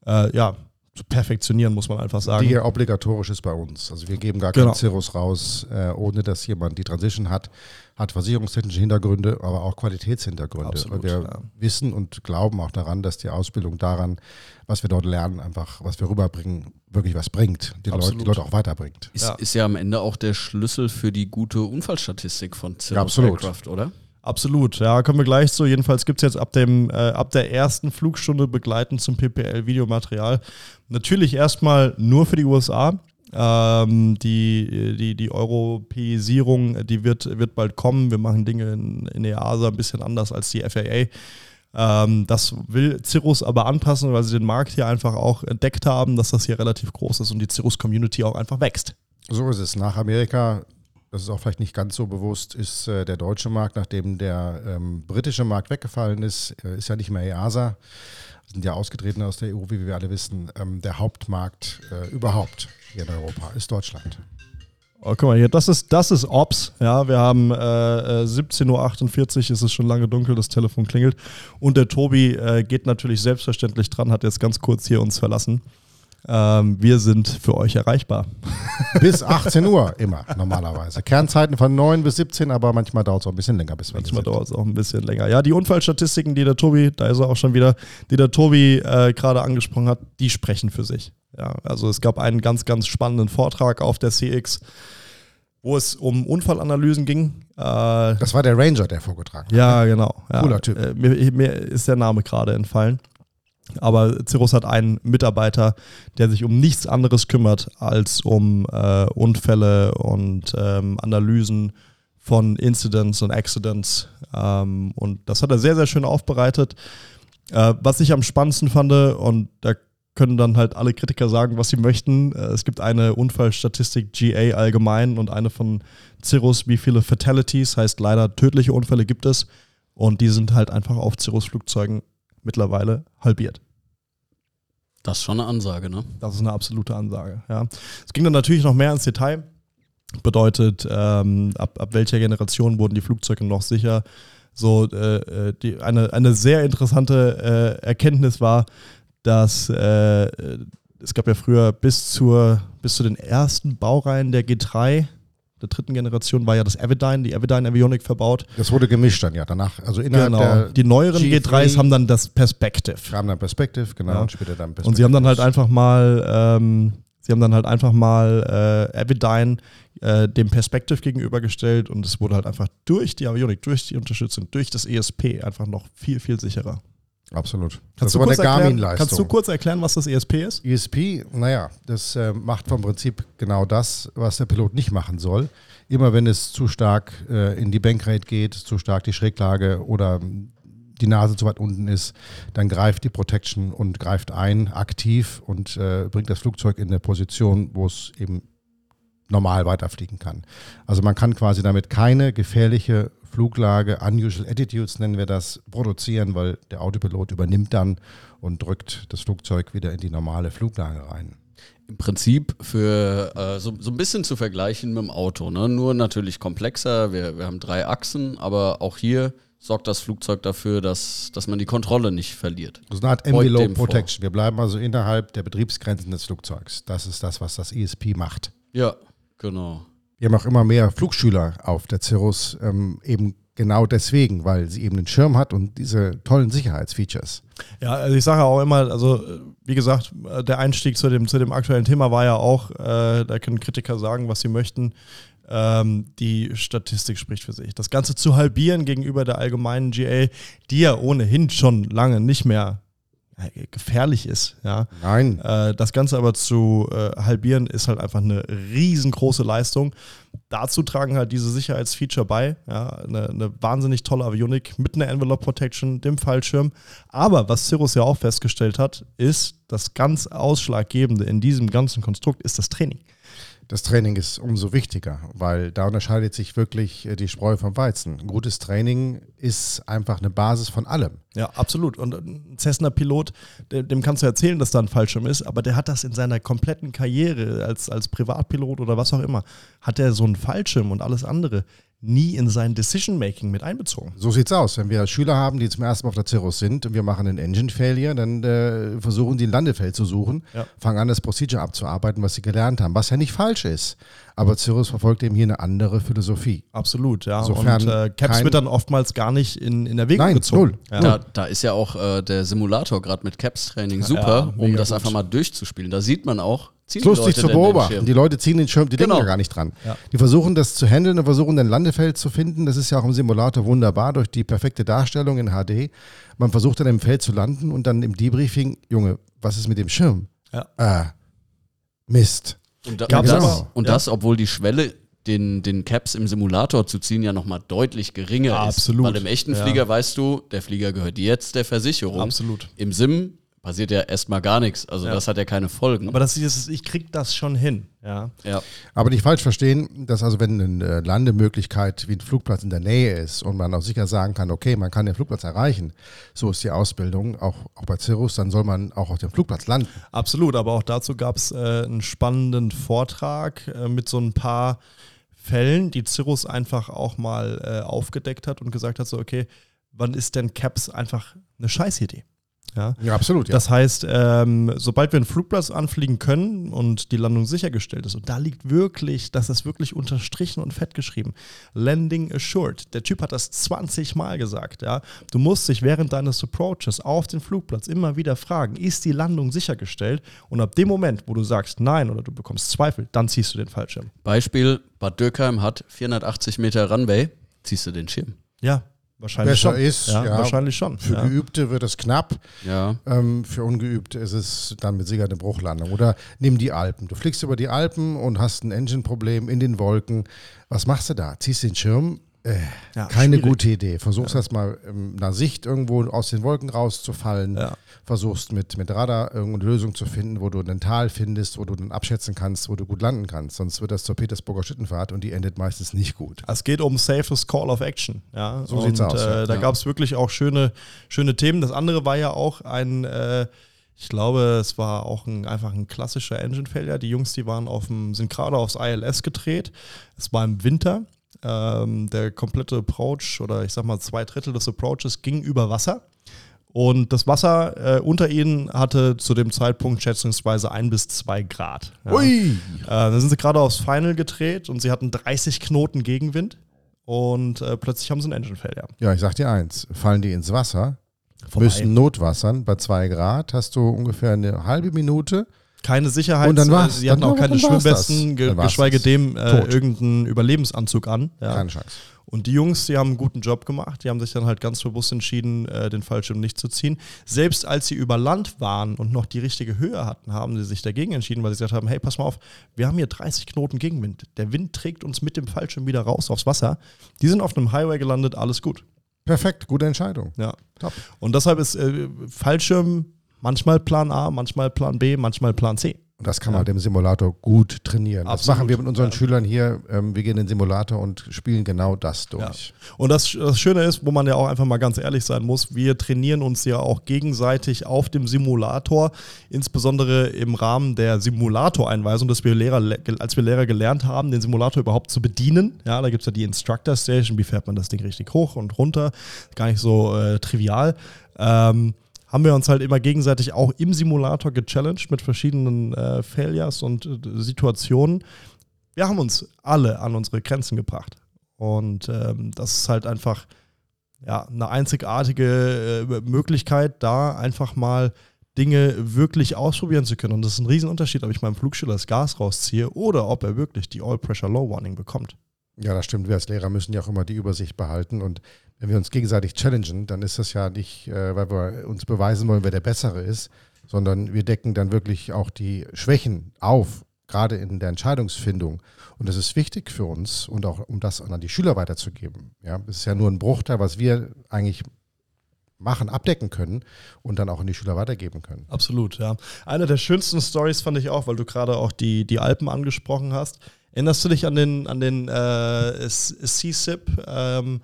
äh, ja, perfektionieren, muss man einfach sagen. Die ja obligatorisch ist bei uns. Also wir geben gar keinen genau. Cirrus raus, äh, ohne dass jemand die Transition hat. Hat versicherungstechnische Hintergründe, aber auch Qualitätshintergründe. Absolut, wir ja. wissen und glauben auch daran, dass die Ausbildung daran, was wir dort lernen, einfach, was wir rüberbringen, wirklich was bringt, die, Leute, die Leute, auch weiterbringt. Ist ja. ist ja am Ende auch der Schlüssel für die gute Unfallstatistik von Cirrus ja, Aircraft, oder? Absolut, ja, kommen wir gleich zu. Jedenfalls gibt es jetzt ab, dem, äh, ab der ersten Flugstunde begleitend zum PPL-Videomaterial. Natürlich erstmal nur für die USA. Ähm, die, die, die Europäisierung, die wird, wird bald kommen. Wir machen Dinge in, in der EASA ein bisschen anders als die FAA. Ähm, das will Cirrus aber anpassen, weil sie den Markt hier einfach auch entdeckt haben, dass das hier relativ groß ist und die Cirrus-Community auch einfach wächst. So ist es. Nach Amerika das ist auch vielleicht nicht ganz so bewusst, ist äh, der deutsche Markt, nachdem der ähm, britische Markt weggefallen ist, äh, ist ja nicht mehr EASA, sind ja ausgetreten aus der EU, wie wir alle wissen. Ähm, der Hauptmarkt äh, überhaupt hier in Europa ist Deutschland. Oh, guck mal hier, das ist, das ist Ops. Ja, wir haben äh, 17.48 Uhr, es ist schon lange dunkel, das Telefon klingelt. Und der Tobi äh, geht natürlich selbstverständlich dran, hat jetzt ganz kurz hier uns verlassen. Ähm, wir sind für euch erreichbar. Bis 18 Uhr immer normalerweise. Kernzeiten von 9 bis 17, aber manchmal dauert es auch ein bisschen länger. Bis wir manchmal dauert es auch ein bisschen länger. Ja, die Unfallstatistiken, die der Tobi, da ist er auch schon wieder, die der Tobi äh, gerade angesprochen hat, die sprechen für sich. Ja, also es gab einen ganz, ganz spannenden Vortrag auf der CX wo es um Unfallanalysen ging. Äh, das war der Ranger, der vorgetragen hat. Ja, ne? genau. Ja. Cooler Typ. Äh, mir, mir, ist der Name gerade entfallen. Aber Cirrus hat einen Mitarbeiter, der sich um nichts anderes kümmert als um äh, Unfälle und ähm, Analysen von Incidents und Accidents. Ähm, und das hat er sehr, sehr schön aufbereitet. Äh, was ich am spannendsten fand, und da können dann halt alle Kritiker sagen, was sie möchten. Äh, es gibt eine Unfallstatistik GA allgemein und eine von Cirrus, wie viele Fatalities, heißt leider tödliche Unfälle gibt es. Und die sind halt einfach auf Cirrus-Flugzeugen mittlerweile halbiert. Das ist schon eine Ansage, ne? Das ist eine absolute Ansage, ja. Es ging dann natürlich noch mehr ins Detail. Bedeutet, ähm, ab, ab welcher Generation wurden die Flugzeuge noch sicher? So, äh, äh die, eine, eine sehr interessante äh, Erkenntnis war, dass äh, es gab ja früher bis, zur, bis zu den ersten Baureihen der G3 der dritten Generation war ja das Avidyne, die Avidyne Avionic verbaut. Das wurde gemischt dann ja danach. Also innerhalb genau. der die neueren G3s 3 haben dann das Perspective. Haben dann Perspective, genau, ja. und später dann Perspective. Und sie haben dann halt einfach mal, ähm, sie haben dann halt einfach mal äh, Avidyne äh, dem Perspective gegenübergestellt und es wurde halt einfach durch die Avionic, durch die Unterstützung, durch das ESP einfach noch viel, viel sicherer. Absolut. Kannst, du kurz, erklären, kannst du kurz erklären, was das ESP ist? ESP, naja, das äh, macht vom Prinzip genau das, was der Pilot nicht machen soll. Immer wenn es zu stark äh, in die Bankrate geht, zu stark die Schräglage oder die Nase zu weit unten ist, dann greift die Protection und greift ein aktiv und äh, bringt das Flugzeug in eine Position, wo es eben normal weiterfliegen kann. Also man kann quasi damit keine gefährliche Fluglage, Unusual Attitudes nennen wir das, produzieren, weil der Autopilot übernimmt dann und drückt das Flugzeug wieder in die normale Fluglage rein. Im Prinzip für äh, so, so ein bisschen zu vergleichen mit dem Auto, ne? nur natürlich komplexer. Wir, wir haben drei Achsen, aber auch hier sorgt das Flugzeug dafür, dass, dass man die Kontrolle nicht verliert. Das ist eine Art Envelope Protection. Wir bleiben also innerhalb der Betriebsgrenzen des Flugzeugs. Das ist das, was das ESP macht. Ja, genau. Wir haben auch immer mehr Flugschüler auf der Cirrus, ähm, eben genau deswegen, weil sie eben einen Schirm hat und diese tollen Sicherheitsfeatures. Ja, also ich sage auch immer, also wie gesagt, der Einstieg zu dem, zu dem aktuellen Thema war ja auch, äh, da können Kritiker sagen, was sie möchten. Ähm, die Statistik spricht für sich. Das Ganze zu halbieren gegenüber der allgemeinen GA, die ja ohnehin schon lange nicht mehr äh, gefährlich ist. Ja. Nein. Äh, das Ganze aber zu äh, halbieren ist halt einfach eine riesengroße Leistung. Dazu tragen halt diese Sicherheitsfeature bei. Ja. Eine, eine wahnsinnig tolle Avionik mit einer Envelope Protection, dem Fallschirm. Aber was Cirrus ja auch festgestellt hat, ist, das ganz Ausschlaggebende in diesem ganzen Konstrukt ist das Training das Training ist umso wichtiger, weil da unterscheidet sich wirklich äh, die Spreu vom Weizen. Gutes Training ist einfach eine Basis von allem. Ja, absolut. Und ein Cessna-Pilot, dem kannst du erzählen, dass da ein Fallschirm ist, aber der hat das in seiner kompletten Karriere als, als Privatpilot oder was auch immer, hat er so einen Fallschirm und alles andere nie in sein Decision-Making mit einbezogen. So sieht's aus. Wenn wir Schüler haben, die zum ersten Mal auf der Cirrus sind und wir machen einen Engine-Failure, dann äh, versuchen die ein Landefeld zu suchen, ja. fangen an, das Procedure abzuarbeiten, was sie gelernt haben, was ja nicht falsch ist. Aber Cirrus verfolgt eben hier eine andere Philosophie. Absolut, ja. Sofern und äh, Caps wird dann oftmals gar nicht in, in Erwägung Nein, gezogen. Null. Ja. Da, da, ist ja auch äh, der Simulator gerade mit Caps-Training super, ja, um das gut. einfach mal durchzuspielen. Da sieht man auch, ziehen ist lustig zu beobachten. Die Leute ziehen den Schirm, die genau. denken ja gar nicht dran. Ja. Die versuchen das zu handeln und versuchen ein Landefeld zu finden. Das ist ja auch im Simulator wunderbar durch die perfekte Darstellung in HD. Man versucht dann im Feld zu landen und dann im Debriefing, Junge, was ist mit dem Schirm? Ja. Ah, Mist. Und, da, und, das, und das, obwohl die Schwelle den, den Caps im Simulator zu ziehen ja nochmal deutlich geringer ja, ist. Absolut. Weil im echten Flieger weißt du, der Flieger gehört jetzt der Versicherung. Absolut. Im Sim passiert ja erstmal gar nichts. Also ja. das hat ja keine Folgen. Aber das ist, ich krieg das schon hin. Ja. ja. Aber nicht falsch verstehen, dass also wenn eine Landemöglichkeit wie ein Flugplatz in der Nähe ist und man auch sicher sagen kann, okay, man kann den Flugplatz erreichen, so ist die Ausbildung auch, auch bei Cirrus, dann soll man auch auf dem Flugplatz landen. Absolut, aber auch dazu gab es äh, einen spannenden Vortrag äh, mit so ein paar Fällen, die Cirrus einfach auch mal äh, aufgedeckt hat und gesagt hat, so okay, wann ist denn Caps einfach eine Scheißidee? Ja, ja absolut. Ja. Das heißt, ähm, sobald wir einen Flugplatz anfliegen können und die Landung sichergestellt ist, und da liegt wirklich, das ist wirklich unterstrichen und fett geschrieben, Landing assured. Der Typ hat das 20 Mal gesagt. Ja? Du musst dich während deines Approaches auf den Flugplatz immer wieder fragen, ist die Landung sichergestellt? Und ab dem Moment, wo du sagst nein oder du bekommst Zweifel, dann ziehst du den Fallschirm. Beispiel, Bad Dürkheim hat 480 Meter Runway, ziehst du den Schirm. Ja, Wahrscheinlich besser schon. ist. Ja, ja, wahrscheinlich schon. Für ja. Geübte wird es knapp. Ja. Ähm, für Ungeübte ist es dann mit Sicherheit eine Bruchlandung. Oder nimm die Alpen. Du fliegst über die Alpen und hast ein Engine-Problem in den Wolken. Was machst du da? Ziehst den Schirm, äh, ja, keine schwierig. gute Idee. Versuchst ja. erstmal in einer Sicht irgendwo aus den Wolken rauszufallen. Ja. Versuchst mit, mit Radar irgendeine Lösung zu finden, wo du ein Tal findest, wo du dann abschätzen kannst, wo du gut landen kannst. Sonst wird das zur Petersburger Schüttenfahrt und die endet meistens nicht gut. Es geht um safest Call of Action. Ja? So sieht es aus. Äh, da gab es wirklich auch schöne, schöne Themen. Das andere war ja auch ein. Äh, ich glaube, es war auch ein, einfach ein klassischer Engine-Failure. Die Jungs, die waren auf dem, sind gerade aufs ILS gedreht. Es war im Winter ähm, der komplette Approach oder ich sag mal zwei Drittel des Approaches ging über Wasser. Und das Wasser äh, unter ihnen hatte zu dem Zeitpunkt schätzungsweise ein bis zwei Grad. Ja. Ui! Äh, dann sind sie gerade aufs Final gedreht und sie hatten 30 Knoten Gegenwind und äh, plötzlich haben sie einen Engine Failure. Ja, ich sag dir eins: Fallen die ins Wasser, Vorbei. müssen Notwassern bei zwei Grad, hast du ungefähr eine halbe Minute keine Sicherheit. Und dann war's. Sie hatten auch keine Schwimmwesten, ge geschweige dem äh, irgendeinen Überlebensanzug an. Ja. Keine Chance. Und die Jungs, die haben einen guten Job gemacht. Die haben sich dann halt ganz bewusst entschieden, äh, den Fallschirm nicht zu ziehen. Selbst als sie über Land waren und noch die richtige Höhe hatten, haben sie sich dagegen entschieden, weil sie gesagt haben: Hey, pass mal auf, wir haben hier 30 Knoten Gegenwind. Der Wind trägt uns mit dem Fallschirm wieder raus aufs Wasser. Die sind auf einem Highway gelandet, alles gut. Perfekt, gute Entscheidung. Ja. Top. Und deshalb ist äh, Fallschirm manchmal Plan A, manchmal Plan B, manchmal Plan C. Und das kann man ja. dem Simulator gut trainieren. Absolut. Das machen wir mit unseren ja. Schülern hier. Ähm, wir gehen in den Simulator und spielen genau das durch. Ja. Und das, das Schöne ist, wo man ja auch einfach mal ganz ehrlich sein muss, wir trainieren uns ja auch gegenseitig auf dem Simulator, insbesondere im Rahmen der Simulatoreinweisung, dass wir Lehrer, als wir Lehrer gelernt haben, den Simulator überhaupt zu bedienen. Ja, da gibt es ja die Instructor Station, wie fährt man das Ding richtig hoch und runter. Gar nicht so äh, trivial. Ähm, haben wir uns halt immer gegenseitig auch im Simulator gechallenged mit verschiedenen äh, Failures und äh, Situationen. Wir haben uns alle an unsere Grenzen gebracht. Und ähm, das ist halt einfach ja, eine einzigartige äh, Möglichkeit, da einfach mal Dinge wirklich ausprobieren zu können. Und das ist ein Riesenunterschied, ob ich meinem Flugschüler das Gas rausziehe oder ob er wirklich die All Pressure Low Warning bekommt. Ja, das stimmt. Wir als Lehrer müssen ja auch immer die Übersicht behalten. Und wenn wir uns gegenseitig challengen, dann ist das ja nicht, äh, weil wir uns beweisen wollen, wer der Bessere ist, sondern wir decken dann wirklich auch die Schwächen auf, gerade in der Entscheidungsfindung. Und das ist wichtig für uns und auch um das an die Schüler weiterzugeben. Ja, es ist ja nur ein Bruchteil, was wir eigentlich machen, abdecken können und dann auch an die Schüler weitergeben können. Absolut, ja. Eine der schönsten Stories fand ich auch, weil du gerade auch die, die Alpen angesprochen hast. Erinnerst du dich an den, an den äh, C-SIP? Ähm,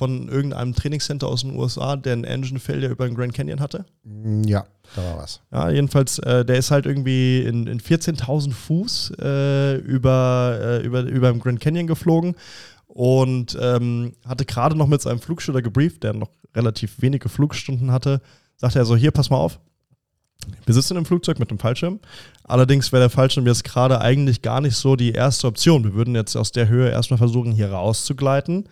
von irgendeinem Trainingscenter aus den USA, der einen Engine Failure über den Grand Canyon hatte? Mm, ja, da war was. Ja, jedenfalls, äh, der ist halt irgendwie in, in 14.000 Fuß äh, über, äh, über, über den Grand Canyon geflogen und ähm, hatte gerade noch mit seinem Flugschüler gebrieft, der noch relativ wenige Flugstunden hatte. Sagte er so: Hier, pass mal auf. Wir sitzen im Flugzeug mit dem Fallschirm. Allerdings wäre der Fallschirm jetzt gerade eigentlich gar nicht so die erste Option. Wir würden jetzt aus der Höhe erstmal versuchen, hier rauszugleiten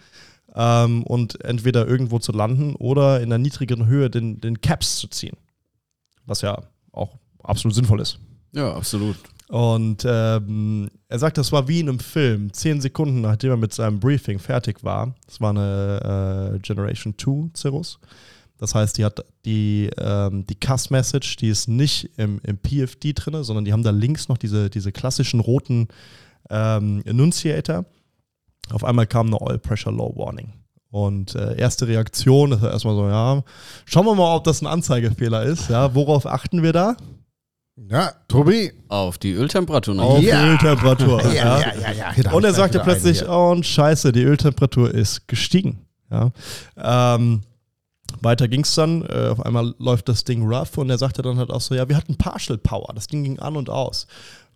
ähm, und entweder irgendwo zu landen oder in einer niedrigeren Höhe den, den Caps zu ziehen. Was ja auch absolut sinnvoll ist. Ja, absolut. Und ähm, er sagt, das war wie in einem Film. Zehn Sekunden nachdem er mit seinem Briefing fertig war. Das war eine äh, Generation 2 Cirrus. Das heißt, die hat die, ähm, die Cuss-Message, die ist nicht im, im PFD drin, sondern die haben da links noch diese, diese klassischen roten ähm, Enunciator. Auf einmal kam eine Oil Pressure Low Warning. Und äh, erste Reaktion ist erstmal so, ja, schauen wir mal, ob das ein Anzeigefehler ist. Ja, worauf achten wir da? Ja, Tobi. Auf die Öltemperatur. Auf ja. die Öltemperatur. ja, ja, ja, ja. Und er sagte plötzlich, oh, und scheiße, die Öltemperatur ist gestiegen. Ja. Ähm, weiter ging es dann, äh, auf einmal läuft das Ding rough und er sagte dann halt auch so, ja, wir hatten Partial Power, das Ding ging an und aus.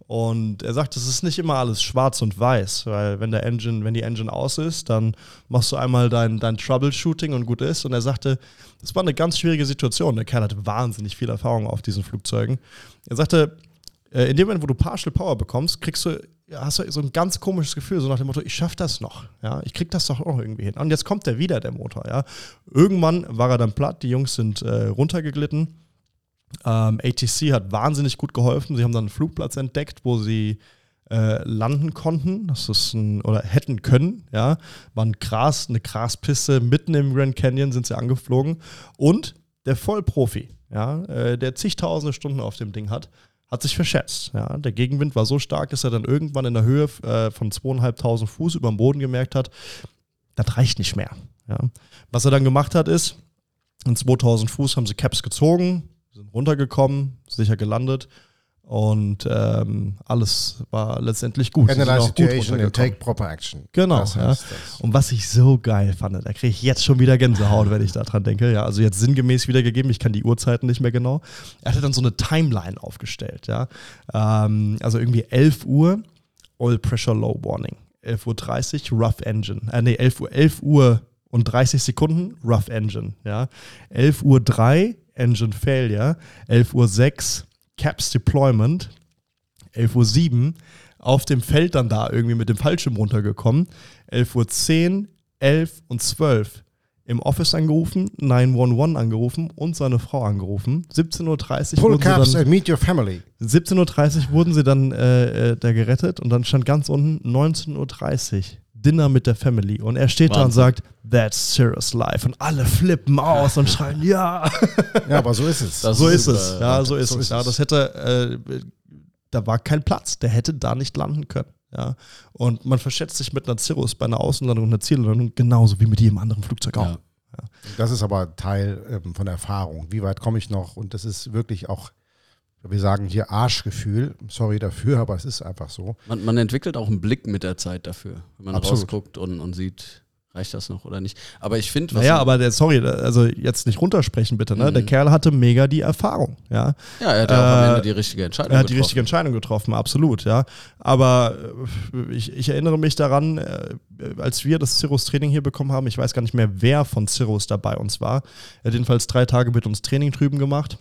Und er sagt, es ist nicht immer alles schwarz und weiß, weil wenn der Engine, wenn die Engine aus ist, dann machst du einmal dein, dein Troubleshooting und gut ist. Und er sagte, es war eine ganz schwierige Situation. Der Kerl hatte wahnsinnig viel Erfahrung auf diesen Flugzeugen. Er sagte, äh, in dem Moment, wo du Partial Power bekommst, kriegst du, hast du so ein ganz komisches Gefühl, so nach dem Motto, ich schaffe das noch, ja, ich krieg das doch auch irgendwie hin. Und jetzt kommt der wieder, der Motor, ja. Irgendwann war er dann platt, die Jungs sind äh, runtergeglitten ähm, ATC hat wahnsinnig gut geholfen. Sie haben dann einen Flugplatz entdeckt, wo sie äh, landen konnten. Das ist ein, oder hätten können, ja. War ein Gras, eine Graspiste mitten im Grand Canyon sind sie angeflogen. Und der Vollprofi, ja, äh, der zigtausende Stunden auf dem Ding hat, hat sich verschätzt. Ja. Der Gegenwind war so stark, dass er dann irgendwann in der Höhe äh, von zweieinhalbtausend Fuß über dem Boden gemerkt hat, das reicht nicht mehr. Ja. Was er dann gemacht hat, ist, in 2000 Fuß haben sie Caps gezogen, sind runtergekommen, sicher gelandet und ähm, alles war letztendlich gut. Analyze situation and take proper action. Genau. Ja. Und was ich so geil fand, da kriege ich jetzt schon wieder Gänsehaut, wenn ich daran denke. Ja, also jetzt sinngemäß wiedergegeben, ich kann die Uhrzeiten nicht mehr genau. Er hatte dann so eine Timeline aufgestellt. Ja. Ähm, also irgendwie 11 Uhr, Oil Pressure Low Warning. 11.30 Uhr, Rough Engine. Äh, nee, 11 Uhr, 11 Uhr und 30 Sekunden, Rough Engine. Ja. 11 Uhr 3, Engine Failure, 11.06 Uhr Caps Deployment, 11.07 Uhr auf dem Feld dann da irgendwie mit dem Fallschirm runtergekommen, 11.10 Uhr, 11 und 12 im Office angerufen, 911 angerufen und seine Frau angerufen. 17.30 Uhr meet your family. 17.30 Uhr wurden sie dann äh, da gerettet und dann stand ganz unten 19.30 Uhr Dinner mit der Family. Und er steht Wahnsinn. da und sagt, that's serious life. Und alle flippen aus und schreien, ja. Ja, aber so ist es. Das so ist, es. Ja, so ist so es. Ist ja, das hätte, äh, da war kein Platz. Der hätte da nicht landen können. Ja. Und man verschätzt sich mit einer Cirrus bei einer Außenlandung und einer Ziellandung genauso wie mit jedem anderen Flugzeug auch. Ja. Ja. Das ist aber Teil ähm, von der Erfahrung. Wie weit komme ich noch? Und das ist wirklich auch wir sagen hier Arschgefühl. Sorry dafür, aber es ist einfach so. Man, man entwickelt auch einen Blick mit der Zeit dafür, wenn man Absolut. rausguckt und, und sieht, reicht das noch oder nicht. Aber ich finde, Naja, aber der, sorry, also jetzt nicht runtersprechen bitte, ne? Mhm. Der Kerl hatte mega die Erfahrung, ja. Ja, er hat ja äh, auch am Ende die richtige Entscheidung getroffen. Er hat getroffen. die richtige Entscheidung getroffen, absolut, ja. Aber äh, ich, ich erinnere mich daran, äh, als wir das Cirrus-Training hier bekommen haben, ich weiß gar nicht mehr, wer von Cirrus da bei uns war. Er hat jedenfalls drei Tage mit uns Training drüben gemacht.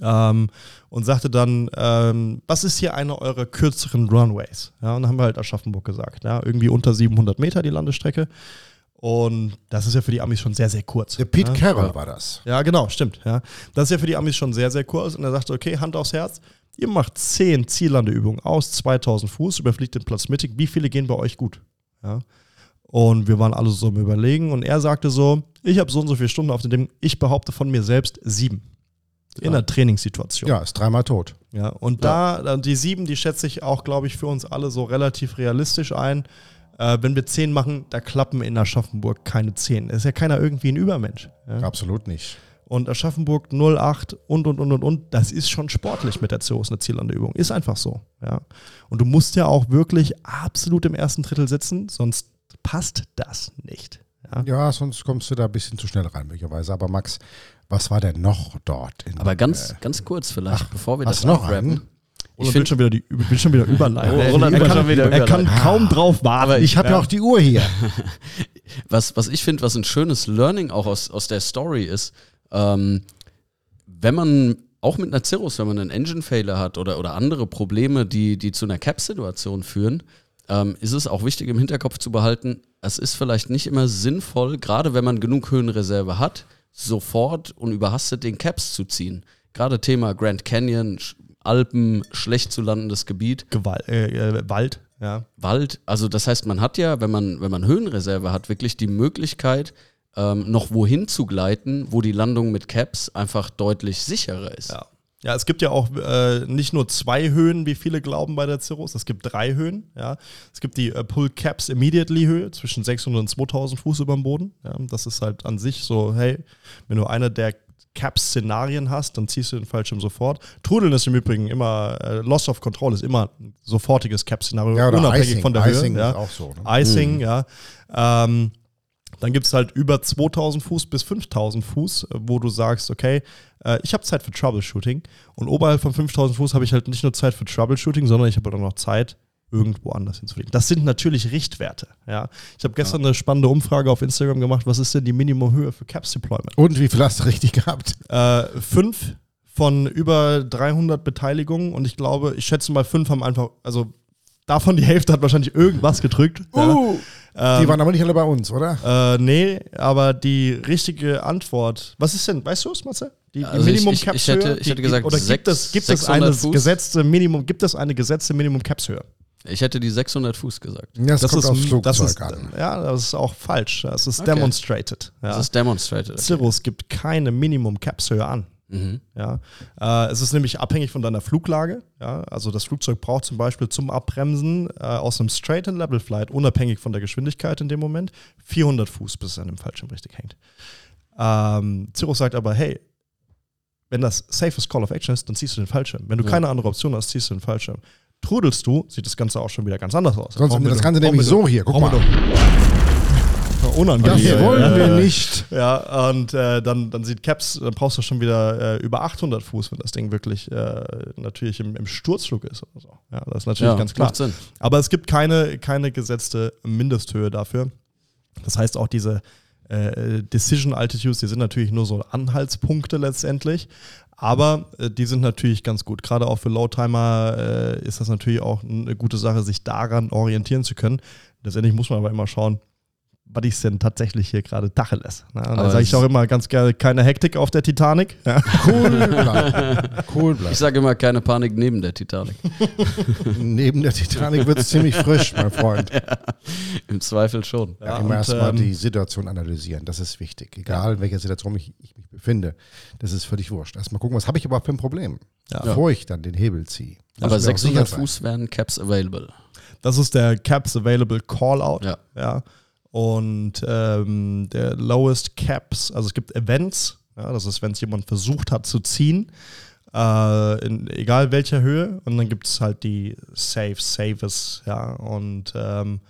Ähm, und sagte dann, ähm, was ist hier eine eurer kürzeren Runways? Ja, und dann haben wir halt Aschaffenburg gesagt, ja, irgendwie unter 700 Meter die Landestrecke. Und das ist ja für die Amis schon sehr, sehr kurz. Der Pete ja? Carroll war das. Ja, genau, stimmt. Ja. Das ist ja für die Amis schon sehr, sehr kurz. Und er sagte, okay, Hand aufs Herz, ihr macht 10 Ziellandeübungen aus 2000 Fuß, überfliegt den Platz mittig. Wie viele gehen bei euch gut? Ja. Und wir waren alle so im Überlegen. Und er sagte so, ich habe so und so viele Stunden auf dem Ding. Ich behaupte von mir selbst sieben in einer Trainingssituation. Ja, ist dreimal tot. Ja, und ja. da, die sieben, die schätze ich auch, glaube ich, für uns alle so relativ realistisch ein. Äh, wenn wir zehn machen, da klappen in Aschaffenburg keine zehn. ist ja keiner irgendwie ein Übermensch. Ja? Absolut nicht. Und Aschaffenburg 08 und, und, und, und, und, das ist schon sportlich mit der Cirrus eine Ziellandeübung. Ist einfach so. Ja. Und du musst ja auch wirklich absolut im ersten Drittel sitzen, sonst passt das nicht. Ja, ja sonst kommst du da ein bisschen zu schnell rein, möglicherweise. Aber Max, was war denn noch dort? Aber ganz, äh, ganz kurz vielleicht, Ach, bevor wir das noch rappen. Ich will schon wieder, die, schon wieder überleiten. Oh, er, kann, er kann kaum drauf warten. Aber ich habe ja. ja auch die Uhr hier. was, was ich finde, was ein schönes Learning auch aus, aus der Story ist, ähm, wenn man auch mit einer Cirrus, wenn man einen Engine-Failer hat oder, oder andere Probleme, die, die zu einer Cap-Situation führen, ähm, ist es auch wichtig im Hinterkopf zu behalten, es ist vielleicht nicht immer sinnvoll, gerade wenn man genug Höhenreserve hat, sofort und überhastet den Caps zu ziehen. Gerade Thema Grand Canyon, Alpen, schlecht zu landendes Gebiet. Gewalt, äh, äh, Wald, ja. Wald, also das heißt, man hat ja, wenn man, wenn man Höhenreserve hat, wirklich die Möglichkeit, ähm, noch wohin zu gleiten, wo die Landung mit Caps einfach deutlich sicherer ist. Ja. Ja, es gibt ja auch äh, nicht nur zwei Höhen, wie viele glauben bei der Cirrus. Es gibt drei Höhen. Ja. Es gibt die äh, Pull Caps Immediately Höhe zwischen 600 und 2000 Fuß über dem Boden. Ja. Das ist halt an sich so, hey, wenn du eine der Cap-Szenarien hast, dann ziehst du den Fallschirm sofort. Trudeln ist im Übrigen immer, äh, Loss of Control ist immer ein sofortiges Cap-Szenario, ja, unabhängig Icing. von der Icing Höhe. Icing ja. ist auch so. Ne? Icing, mhm. ja. Ähm, dann gibt es halt über 2000 Fuß bis 5000 Fuß, äh, wo du sagst, okay, äh, ich habe Zeit für Troubleshooting. Und oberhalb von 5000 Fuß habe ich halt nicht nur Zeit für Troubleshooting, sondern ich habe auch noch Zeit, irgendwo anders hinzufliegen. Das sind natürlich Richtwerte. Ja. Ich habe gestern ja. eine spannende Umfrage auf Instagram gemacht, was ist denn die Minimumhöhe für Caps Deployment? Und wie viel hast du richtig gehabt? Äh, fünf von über 300 Beteiligungen und ich glaube, ich schätze mal, fünf haben einfach, also davon die Hälfte hat wahrscheinlich irgendwas gedrückt. Uh. Ja. Ähm, die waren aber nicht alle bei uns, oder? Äh, nee, aber die richtige Antwort. Was ist denn, weißt du es, Matze? Die, also Minimum ich, ich, ich, hätte, ich hätte gesagt, oder gibt es, gibt es eine Fuß? gesetzte Minimum, gibt es eine gesetzte Minimum Caps Höhe? Ich hätte die 600 Fuß gesagt. Das, das kommt ist, aufs Flugzeug das ist, an. Ja, das ist auch falsch. Das ist okay. demonstrated. Ja. Das ist demonstrated. Okay. Cirrus gibt keine Minimum Caps Höhe an. Mhm. Ja, äh, es ist nämlich abhängig von deiner Fluglage. Ja, also das Flugzeug braucht zum Beispiel zum Abbremsen äh, aus einem Straight and Level Flight, unabhängig von der Geschwindigkeit in dem Moment, 400 Fuß, bis es an dem Fallschirm richtig hängt. Ähm, Cirrus sagt aber, hey, wenn das safest Call of Action ist, dann ziehst du den Fallschirm. Wenn du ja. keine andere Option hast, ziehst du den Fallschirm. Trudelst du, sieht das Ganze auch schon wieder ganz anders aus. Sonst das Ganze nämlich so hier, guck mal unangenehm. Das wollen wir nicht. Ja, und äh, dann, dann sieht Caps, dann brauchst du schon wieder äh, über 800 Fuß, wenn das Ding wirklich äh, natürlich im, im, Sturzflug ist oder so. Ja, das ist natürlich ja, ganz klar. Aber es gibt keine, keine gesetzte Mindesthöhe dafür. Das heißt auch diese äh, Decision Altitudes, die sind natürlich nur so Anhaltspunkte letztendlich. Aber äh, die sind natürlich ganz gut. Gerade auch für Low-Timer äh, ist das natürlich auch eine gute Sache, sich daran orientieren zu können. Letztendlich muss man aber immer schauen, was ist denn tatsächlich hier gerade Tacheles? Ne? Dann sage ich auch immer ganz gerne, keine Hektik auf der Titanic. Ja. Cool bleiben. Cool bleiben. Ich sage immer, keine Panik neben der Titanic. neben der Titanic wird es ziemlich frisch, mein Freund. Ja, Im Zweifel schon. Ja, immer erstmal ähm, die Situation analysieren, das ist wichtig. Egal, in welcher Situation ich, ich mich befinde, das ist völlig wurscht. Erstmal gucken, was habe ich überhaupt für ein Problem, bevor ich dann den Hebel ziehe. Aber 600 Fuß werden Caps available. Das ist der Caps Available Callout. Ja. ja. Und ähm, der Lowest Caps, also es gibt Events, ja, das ist, wenn es jemand versucht hat zu ziehen, äh, in egal welcher Höhe. Und dann gibt es halt die Safe, Safes, ja. Und ähm,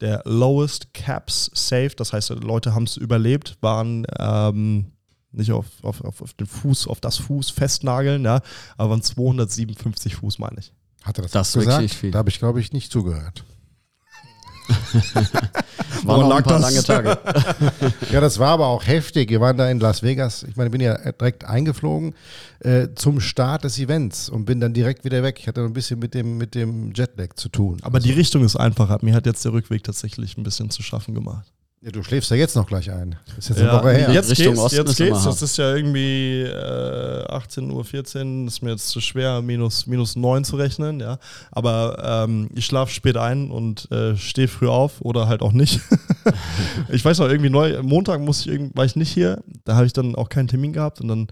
der Lowest Caps Safe, das heißt, Leute haben es überlebt, waren ähm, nicht auf, auf, auf, den Fuß, auf das Fuß festnageln, ja, aber waren 257 Fuß, meine ich. Hat er das, das gesagt? Wirklich viel. Da habe ich, glaube ich, nicht zugehört. war noch ein paar lange Tage. ja, das war aber auch heftig. Wir waren da in Las Vegas. Ich meine, ich bin ja direkt eingeflogen äh, zum Start des Events und bin dann direkt wieder weg. Ich hatte ein bisschen mit dem, mit dem Jetlag zu tun. Aber also. die Richtung ist einfacher. Mir hat jetzt der Rückweg tatsächlich ein bisschen zu schaffen gemacht. Ja, du schläfst ja jetzt noch gleich ein. ist jetzt ja, eine Woche her. Jetzt Richtung geht's, Osten jetzt geht's. Das ist ja irgendwie äh, 18 Uhr 14. Ist mir jetzt zu schwer, minus, minus 9 zu rechnen. Ja. Aber ähm, ich schlafe spät ein und äh, stehe früh auf oder halt auch nicht. ich weiß noch, irgendwie neu, Montag muss ich, war ich nicht hier. Da habe ich dann auch keinen Termin gehabt und dann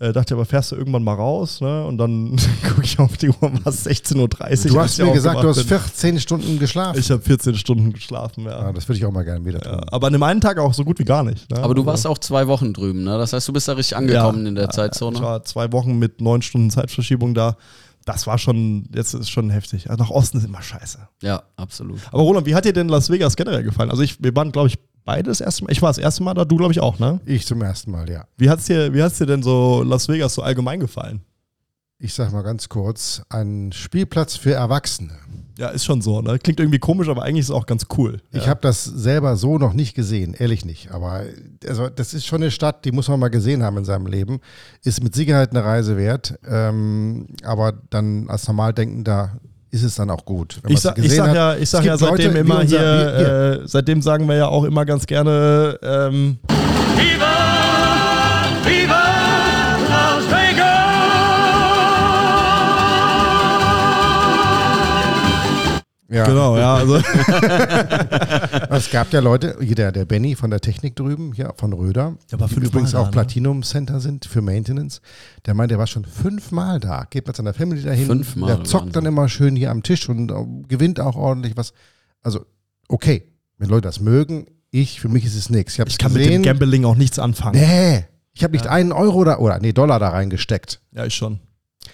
äh, dachte aber, fährst du irgendwann mal raus? Ne? Und dann gucke ich auf die Uhr, war es 16.30 Uhr. Du hast mir gesagt, du hast 14 Stunden geschlafen. Ich habe 14 Stunden geschlafen, ja. ja ah, das würde ich auch mal gerne wieder tun. Ja, aber an dem einen Tag auch so gut wie gar nicht. Ne? Aber du also warst auch zwei Wochen drüben, ne? Das heißt, du bist da richtig angekommen ja, in der Zeitzone. Ich war zwei Wochen mit neun Stunden Zeitverschiebung da. Das war schon, jetzt ist schon heftig. Also nach Osten ist immer scheiße. Ja, absolut. Aber Roland, wie hat dir denn Las Vegas generell gefallen? Also ich, wir waren, glaube ich, beide das erste Mal? Ich war das erste Mal da, du glaube ich auch, ne? Ich zum ersten Mal, ja. Wie hat es dir, dir denn so Las Vegas so allgemein gefallen? Ich sag mal ganz kurz, ein Spielplatz für Erwachsene. Ja, ist schon so, ne? Klingt irgendwie komisch, aber eigentlich ist es auch ganz cool. Ich ja. habe das selber so noch nicht gesehen, ehrlich nicht. Aber also, das ist schon eine Stadt, die muss man mal gesehen haben in seinem Leben. Ist mit Sicherheit eine Reise wert. Ähm, aber dann als Normaldenkender ist es dann auch gut. ich, sa ich sag hat. ja, ich sag ja seitdem Leute, immer hier, hier, hier. Äh, seitdem sagen wir ja auch immer ganz gerne ähm, Viva! Ja. Genau, ja. Also. es gab ja Leute, der, der Benny von der Technik drüben, hier von Röder, ja, die übrigens da, auch ne? Platinum Center sind für Maintenance, der meint, der war schon fünfmal da, geht mit seiner Family dahin, fünfmal, der zockt dann immer schön hier am Tisch und äh, gewinnt auch ordentlich was. Also, okay, wenn Leute das mögen, ich, für mich ist es nichts. Ich, ich kann gesehen, mit dem Gambling auch nichts anfangen. Nee, ich habe nicht ja. einen Euro da, oder nee, Dollar da reingesteckt. Ja, ich schon.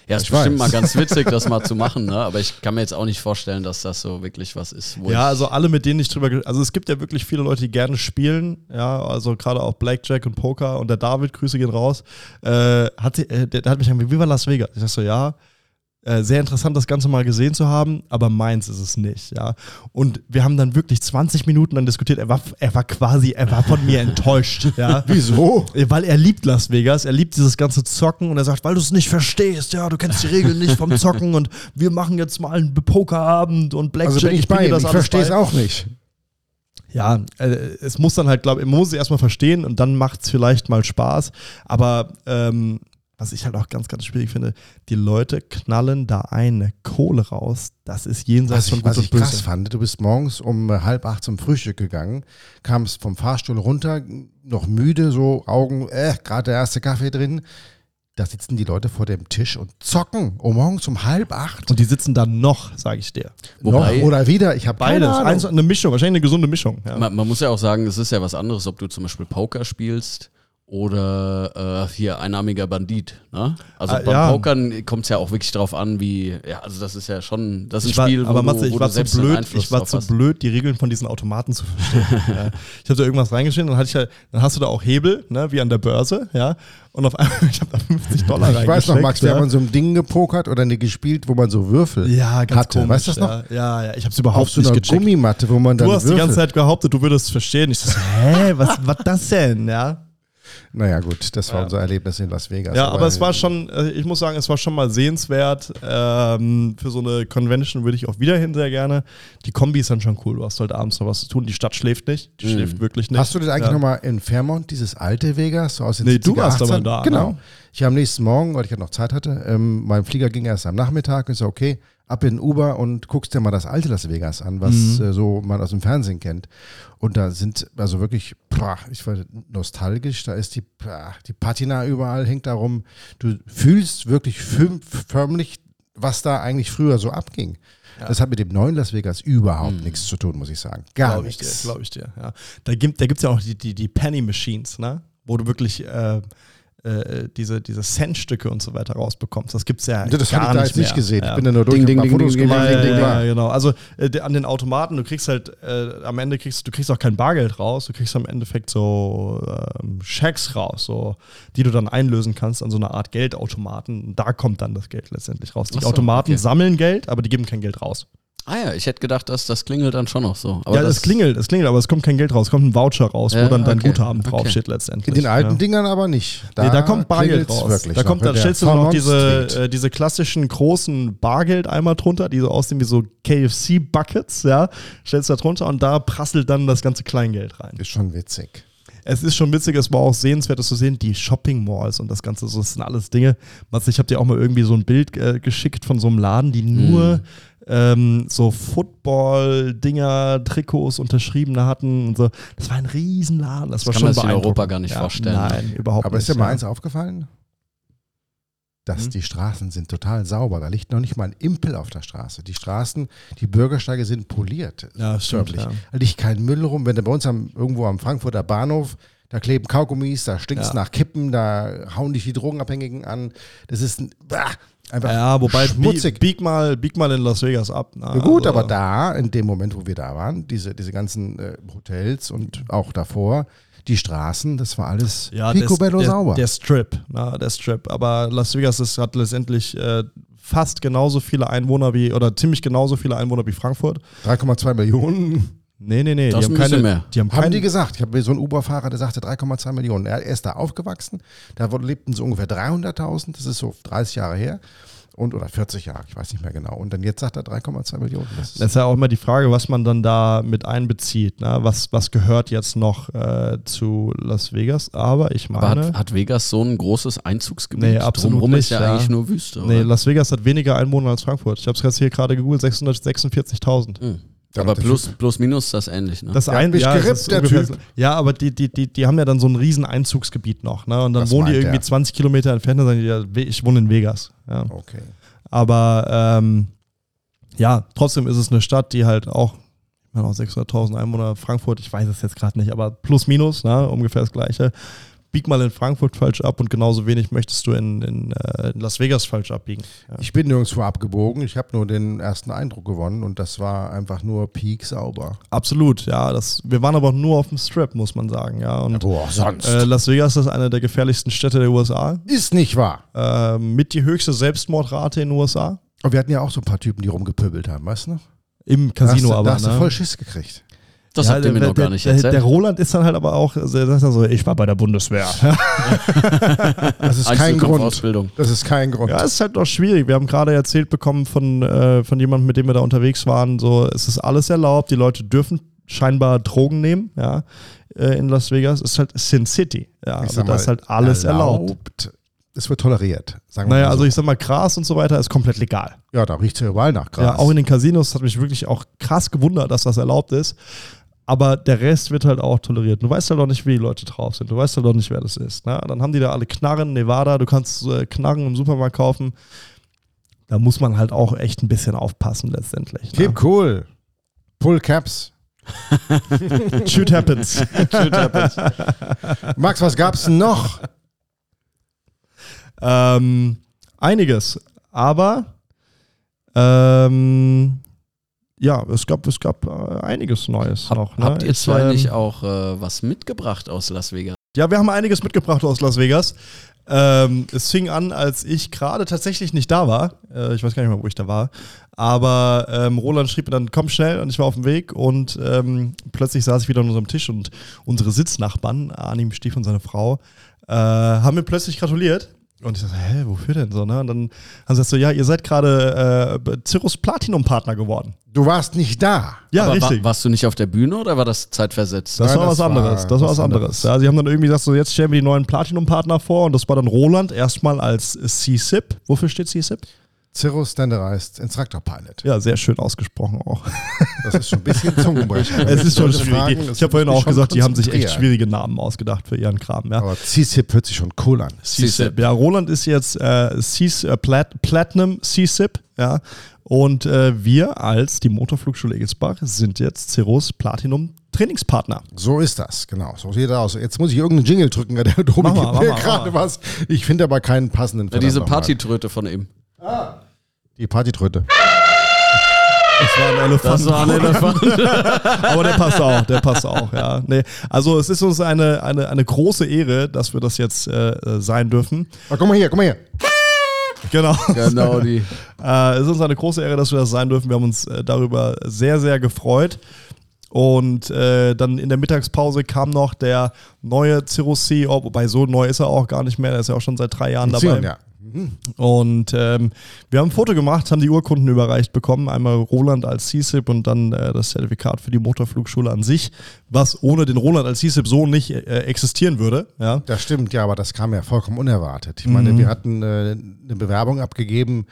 Ja, ist bestimmt weiß. mal ganz witzig, das mal zu machen, ne? aber ich kann mir jetzt auch nicht vorstellen, dass das so wirklich was ist. ja, also alle, mit denen ich drüber, also es gibt ja wirklich viele Leute, die gerne spielen, ja, also gerade auch Blackjack und Poker und der David, Grüße gehen raus, äh, hat, äh, der, der hat mich gesagt, wie war Las Vegas? Ich sag so, ja, äh, sehr interessant, das Ganze mal gesehen zu haben, aber meins ist es nicht, ja. Und wir haben dann wirklich 20 Minuten dann diskutiert. Er war, er war quasi, er war von mir enttäuscht, ja. Wieso? Weil er liebt Las Vegas, er liebt dieses ganze Zocken und er sagt, weil du es nicht verstehst, ja, du kennst die Regeln nicht vom Zocken und wir machen jetzt mal einen Pokerabend und Blackjack. Also bin ich, bei das Ich verstehe es auch nicht. Ja, äh, es muss dann halt, glaube ich, man muss es erstmal verstehen und dann macht es vielleicht mal Spaß. Aber ähm, was ich halt auch ganz, ganz schwierig finde, die Leute knallen da eine Kohle raus. Das ist jenseits was von ich, Was ich krass fand, du bist morgens um halb acht zum Frühstück gegangen, kamst vom Fahrstuhl runter, noch müde, so Augen, äh, gerade der erste Kaffee drin. Da sitzen die Leute vor dem Tisch und zocken um morgens um halb acht. Und die sitzen da noch, sage ich dir. Wobei, noch oder wieder, ich habe beides. Eins, eine Mischung, wahrscheinlich eine gesunde Mischung. Ja. Man, man muss ja auch sagen, es ist ja was anderes, ob du zum Beispiel Poker spielst oder äh, hier einnahmiger Bandit. Ne? Also ah, beim ja. Pokern kommt es ja auch wirklich darauf an, wie, ja, also das ist ja schon, das ist ein Spiel, war, aber wo, Matze, ich wo war du zu blöd, Ich war zu hast. blöd, die Regeln von diesen Automaten zu verstehen. ja. Ich habe da irgendwas reingeschrieben, dann, hatte ich ja, dann hast du da auch Hebel, ne, wie an der Börse, ja, und auf einmal, ich habe da 50 Dollar Ich weiß noch, Max, wir haben an so einem Ding gepokert oder ne gespielt, wo man so Würfel ja, ganz hatte. Komisch, weißt du das noch? Ja, ja, ich habe es überhaupt Auf so einer Gummimatte, wo man dann Du hast Würfel. die ganze Zeit behauptet, du würdest verstehen. Ich so, hä, was, was das denn, ja? Naja, gut, das war ja. unser Erlebnis in Las Vegas. Ja, aber, aber, es war schon, äh, ich muss sagen, es war schon mal sehenswert. Ähm, für so eine Convention würde ich auch wieder hin sehr gerne. Die Kombi ist dann schon cool. Du hast halt abends noch was zu tun. Die Stadt schläft nicht. Die mhm. schläft wirklich nicht. Hast du das eigentlich ja. nochmal in Fairmont, dieses alte Vegas, so aus den Nee, du warst aber da. Genau. Ne? Ich am nächsten Morgen, weil ich ja noch Zeit hatte, ähm, mein Flieger ging erst am Nachmittag und ich so, okay, ab in Uber und guckst dir mal das alte Las Vegas an, was mhm. äh, so man aus dem Fernsehen kennt. Und da sind also wirklich, boah, ich war nostalgisch, da ist die, boah, die Patina überall, hängt darum. Du fühlst wirklich förmlich, was da eigentlich früher so abging. Ja. Das hat mit dem neuen Las Vegas überhaupt mhm. nichts zu tun, muss ich sagen. Gar glaub nichts. Glaube ich dir, ja. Da gibt es da ja auch die, die, die Penny Machines, ne? wo du wirklich äh, äh, diese, diese Centstücke und so weiter rausbekommst. Das gibt es ja Das habe ich da jetzt nicht gesehen. Ja. Ich bin da nur durch, ding, ding, Fotos ding, gemacht. Ding, ja, genau. Also äh, an den Automaten, du kriegst halt, äh, am Ende kriegst du kriegst auch kein Bargeld raus, du kriegst am Endeffekt so ähm, Schecks raus, so, die du dann einlösen kannst an so einer Art Geldautomaten. Da kommt dann das Geld letztendlich raus. Die so, Automaten okay. sammeln Geld, aber die geben kein Geld raus. Ah ja, ich hätte gedacht, dass das klingelt dann schon noch so. Aber ja, das, das, klingelt, es klingelt, aber es kommt kein Geld raus. Es kommt ein Voucher raus, ja, wo dann dein okay, Guthaben draufsteht okay. letztendlich. In den alten ja. Dingern aber nicht. Da, nee, da kommt Bargeld raus. Da kommt, da stellst du noch diese, äh, diese klassischen großen Bargeldeimer drunter, die so aussehen wie so KFC-Buckets, ja. Stellst du da drunter und da prasselt dann das ganze Kleingeld rein. Ist schon witzig es ist schon witzig, es war auch sehenswert, das zu sehen, die Shopping Malls und das Ganze, das sind alles Dinge. Ich habe dir auch mal irgendwie so ein Bild äh, geschickt von so einem Laden, die nur mm ähm, so Football-Dinger, Trikots unterschriebene hatten und so. Das war ein Riesenladen. Das, das war kann schon man sich in Europa gar nicht ja, vorstellen. Nein, überhaupt Aber nicht. Aber ist dir mal eins aufgefallen? dass hm. die Straßen sind total sauber. Da liegt noch nicht mal ein Impel auf der Straße. Die Straßen, die Bürgersteige sind poliert. Ja, stimmt. Ja. Da liegt kein Müll rum. Wenn du bei uns am, irgendwo am Frankfurter Bahnhof, da kleben Kaugummis, da stinkt es ja. nach Kippen, da hauen dich die Drogenabhängigen an. Das ist ein, bah, Einfach ja, wobei schmutzig. Bieg mal, bieg mal in Las Vegas ab. Na, ja, gut, also. aber da, in dem Moment, wo wir da waren, diese, diese ganzen äh, Hotels und auch davor, die Straßen, das war alles ja, picobello der, sauber. Der Strip, na, der Strip. Aber Las Vegas ist, hat letztendlich äh, fast genauso viele Einwohner wie, oder ziemlich genauso viele Einwohner wie Frankfurt. 3,2 Millionen. Nee, nee, nee. Das die haben keine mehr. Die haben, haben die gesagt. Ich habe so einen Uber-Fahrer, der sagte 3,2 Millionen. Er, ist da aufgewachsen. Da lebten so ungefähr 300.000. Das ist so 30 Jahre her und oder 40 Jahre, ich weiß nicht mehr genau. Und dann jetzt sagt er 3,2 Millionen. Das ist, das ist, ja auch immer die Frage, was man dann da mit einbezieht. Ne? Was, was gehört jetzt noch äh, zu Las Vegas? Aber ich meine. Aber hat, hat, Vegas so ein großes Einzugsgebiet? Nee, absolut Drumherum nicht. ist ja, ja, eigentlich nur Wüste. Oder? Nee, Las Vegas hat weniger Einwohner als Frankfurt. Ich habe es hier gerade gegoogelt, 646.000. Mhm. Aber plus, plus minus ist das ähnlich, ne? Das ja, ein, ja, gerippt, der typ. ja, aber die, die, die, die haben ja dann so ein riesen Einzugsgebiet noch, ne? Und dann das wohnen die irgendwie der. 20 Kilometer entfernt und sagen, ja, ich wohne in Vegas. Ja. Okay. Aber ähm, ja, trotzdem ist es eine Stadt, die halt auch, ich meine auch 600.000 Einwohner, Frankfurt, ich weiß es jetzt gerade nicht, aber plus minus, ne, ungefähr das gleiche. Bieg mal in Frankfurt falsch ab und genauso wenig möchtest du in, in, äh, in Las Vegas falsch abbiegen. Ja. Ich bin nirgendwo abgebogen, ich habe nur den ersten Eindruck gewonnen und das war einfach nur peak sauber. Absolut, ja. Das, wir waren aber nur auf dem Strip, muss man sagen, ja. Und, Boah, sonst. Äh, Las Vegas ist eine der gefährlichsten Städte der USA. Ist nicht wahr. Äh, mit die höchste Selbstmordrate in den USA. Und wir hatten ja auch so ein paar Typen, die rumgepöbelt haben, weißt du? Im Casino da aber. Da hast du ne? voll Schiss gekriegt. Das ja, habt ihr mir der, noch gar nicht erzählt. Der, der Roland ist dann halt aber auch, also er sagt dann so, ich war bei der Bundeswehr. das ist kein Grund. Das ist kein Grund. Ja, es ist halt noch schwierig. Wir haben gerade erzählt bekommen von, äh, von jemandem, mit dem wir da unterwegs waren, so, es ist alles erlaubt, die Leute dürfen scheinbar Drogen nehmen, ja, äh, in Las Vegas. Es ist halt Sin City. Ja, also da ist halt alles erlaubt. erlaubt es wird toleriert. Sagen wir naja, so. also ich sag mal, Gras und so weiter ist komplett legal. Ja, da riecht es ja überall nach Gras. Ja, auch in den Casinos hat mich wirklich auch krass gewundert, dass das erlaubt ist. Aber der Rest wird halt auch toleriert. Du weißt halt auch nicht, wie die Leute drauf sind. Du weißt halt auch nicht, wer das ist. Ne? Dann haben die da alle Knarren, Nevada, du kannst äh, Knarren im Supermarkt kaufen. Da muss man halt auch echt ein bisschen aufpassen letztendlich. Ne? Keep cool. Pull Caps. Shoot happens. Shoot happens. Max, was gab's noch? Ähm, einiges. Aber ähm, ja, es gab, es gab äh, einiges Neues Hab, noch. Ne? Habt ihr zwei ähm, nicht auch äh, was mitgebracht aus Las Vegas? Ja, wir haben einiges mitgebracht aus Las Vegas. Ähm, es fing an, als ich gerade tatsächlich nicht da war. Äh, ich weiß gar nicht mehr, wo ich da war. Aber ähm, Roland schrieb mir dann, komm schnell und ich war auf dem Weg und ähm, plötzlich saß ich wieder an unserem Tisch und unsere Sitznachbarn, Arnim Stief und seine Frau, äh, haben mir plötzlich gratuliert. Und ich dachte, hä, wofür denn so? Ne? Und dann haben sie gesagt so, ja, ihr seid gerade äh, Cirrus Platinum Partner geworden. Du warst nicht da. Ja, Aber richtig. War, warst du nicht auf der Bühne oder war das zeitversetzt? Das Nein, war das was anderes. das war was anderes. anderes. Ja, sie haben dann irgendwie gesagt, so jetzt stellen wir die neuen Platinum-Partner vor und das war dann Roland erstmal als CSIP. Wofür steht CSIP? Cirrus Standardized Instructor Pilot. Ja, sehr schön ausgesprochen auch. Das ist schon ein bisschen Zungenbrecher. es ist schon schwierig. Fragen, ich habe vorhin auch gesagt, die haben sich echt schwierige Namen ausgedacht für ihren Kram. Ja. Aber CSIP hört sich schon cool an. CSIP. Ja, Roland ist jetzt äh, äh, Plat Platinum CSIP. Ja. Und äh, wir als die Motorflugschule Egelsbach sind jetzt Cirrus Platinum Trainingspartner. So ist das, genau. So sieht das aus. Jetzt muss ich irgendeinen Jingle drücken, der Tobi gibt mir gerade was. Ich finde aber keinen passenden. Ja, diese Partytröte von ihm. Ah. Die Partytröte. Das war ein Elefant. Das war ein Elefant. Aber der passt auch, der passt auch, ja. Nee, also es ist uns eine, eine, eine große Ehre, dass wir das jetzt äh, sein dürfen. Ah, guck mal hier, guck mal hier. Genau. Genau die. äh, es ist uns eine große Ehre, dass wir das sein dürfen. Wir haben uns äh, darüber sehr, sehr gefreut. Und äh, dann in der Mittagspause kam noch der neue Cirrus CEO, wobei so neu ist er auch gar nicht mehr, er ist ja auch schon seit drei Jahren dabei. Zion, ja. Und ähm, wir haben ein Foto gemacht, haben die Urkunden überreicht bekommen. Einmal Roland als CSIP und dann äh, das Zertifikat für die Motorflugschule an sich, was ohne den Roland als CSIP so nicht äh, existieren würde. Ja. Das stimmt, ja, aber das kam ja vollkommen unerwartet. Ich meine, mhm. wir hatten äh, eine Bewerbung abgegeben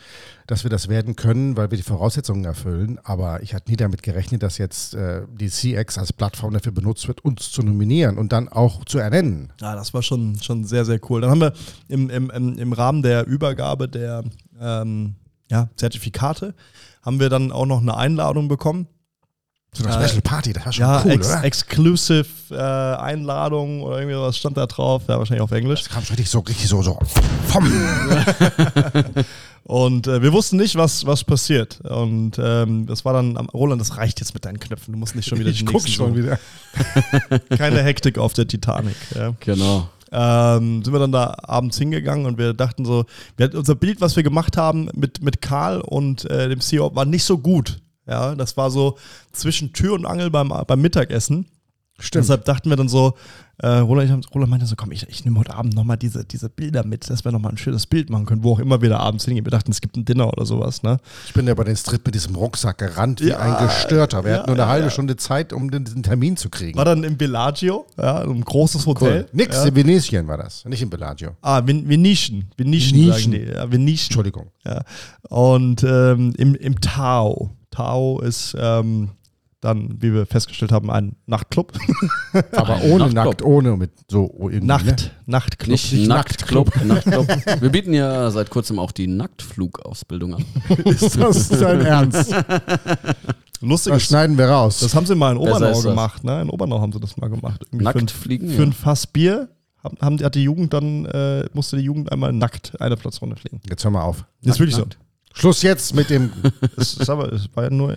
dass wir das werden können, weil wir die Voraussetzungen erfüllen. Aber ich hatte nie damit gerechnet, dass jetzt äh, die CX als Plattform dafür benutzt wird, uns zu nominieren und dann auch zu ernennen. Ja, das war schon, schon sehr, sehr cool. Dann haben wir im, im, im Rahmen der Übergabe der ähm, ja, Zertifikate, haben wir dann auch noch eine Einladung bekommen. So eine Special Party, das war schon ja, cool, ex oder? Exclusive äh, Einladung oder irgendwie was stand da drauf, ja, wahrscheinlich auf Englisch. Das kam schon richtig so, richtig so, so. Und äh, wir wussten nicht, was, was passiert. Und ähm, das war dann, Roland, das reicht jetzt mit deinen Knöpfen. Du musst nicht schon wieder ich guck schon so. wieder. Keine Hektik auf der Titanic. Ja. Genau. Ähm, sind wir dann da abends hingegangen und wir dachten so, wir, unser Bild, was wir gemacht haben mit, mit Karl und äh, dem CEO, war nicht so gut. Ja, das war so zwischen Tür und Angel beim, beim Mittagessen. Stimmt. Deshalb dachten wir dann so, äh, Roland, Roland meinte so, komm, ich, ich nehme heute Abend nochmal diese, diese Bilder mit, dass wir nochmal ein schönes Bild machen können, wo auch immer wir da abends hingehen. Wir dachten, es gibt ein Dinner oder sowas, ne? Ich bin ja bei den Strip mit diesem Rucksack gerannt wie ja, ein Gestörter. Wir ja, hatten nur eine ja, halbe. Stunde Zeit, um den, diesen Termin zu kriegen. War dann im Bellagio, ja, ein großes Hotel. Cool. Nix, in Venetien war das, nicht im Bellagio. Ah, Ven Venetian. Venetian, Venetian. Die, ja, Venetian. Entschuldigung. Ja. Und ähm, im, im Tao. Tao ist ähm, dann, wie wir festgestellt haben, ein Nachtclub. Aber ohne Nachtclub. nackt, ohne mit so irgendwie. Nacht, ne? Nachtclub. Nicht, Nicht Nachtclub. Nachtclub. Wir bieten ja seit kurzem auch die Nacktflugausbildung an. ist das dein Ernst? Lustig. Das schneiden wir raus. Das haben sie mal in Obernau gemacht, ne? In Obernau haben sie das mal gemacht. Irgendwie nackt für, fliegen? Für ja. ein Fass Bier haben, hat die Jugend dann, äh, musste die Jugend einmal nackt eine Platzrunde fliegen. Jetzt hör mal auf. Das ist wirklich nackt. Schluss jetzt mit dem. Es, ist aber, es war ja nur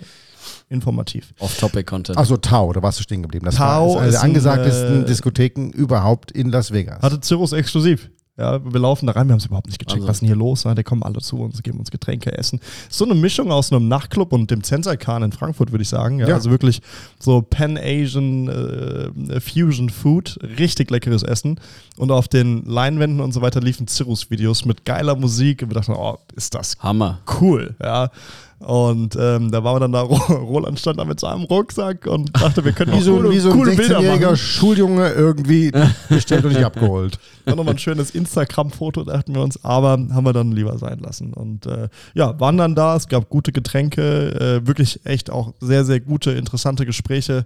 informativ. Off-Topic-Content. Achso, Tau, da warst du stehen geblieben. Das Tau war eine der angesagtesten äh, Diskotheken überhaupt in Las Vegas. Hatte Cirrus exklusiv. Ja, wir laufen da rein, wir haben es überhaupt nicht gecheckt, also. was ist denn hier los? Ja, die kommen alle zu uns, geben uns Getränke, essen. So eine Mischung aus einem Nachtclub und dem Zensai-Khan in Frankfurt, würde ich sagen. Ja, ja. Also wirklich so Pan-Asian äh, Fusion Food, richtig leckeres Essen. Und auf den Leinwänden und so weiter liefen Cirrus-Videos mit geiler Musik. Und wir dachten, oh, ist das Hammer. Cool. Ja. Und ähm, da waren wir dann da, Roland stand da mit seinem Rucksack und dachte, wir können wie so, coole, wie so ein coole 16-jähriger Schuljunge irgendwie bestellt und nicht abgeholt. Dann nochmal ein schönes Instagram-Foto, dachten wir uns, aber haben wir dann lieber sein lassen. Und äh, ja, waren dann da, es gab gute Getränke, äh, wirklich echt auch sehr, sehr gute, interessante Gespräche.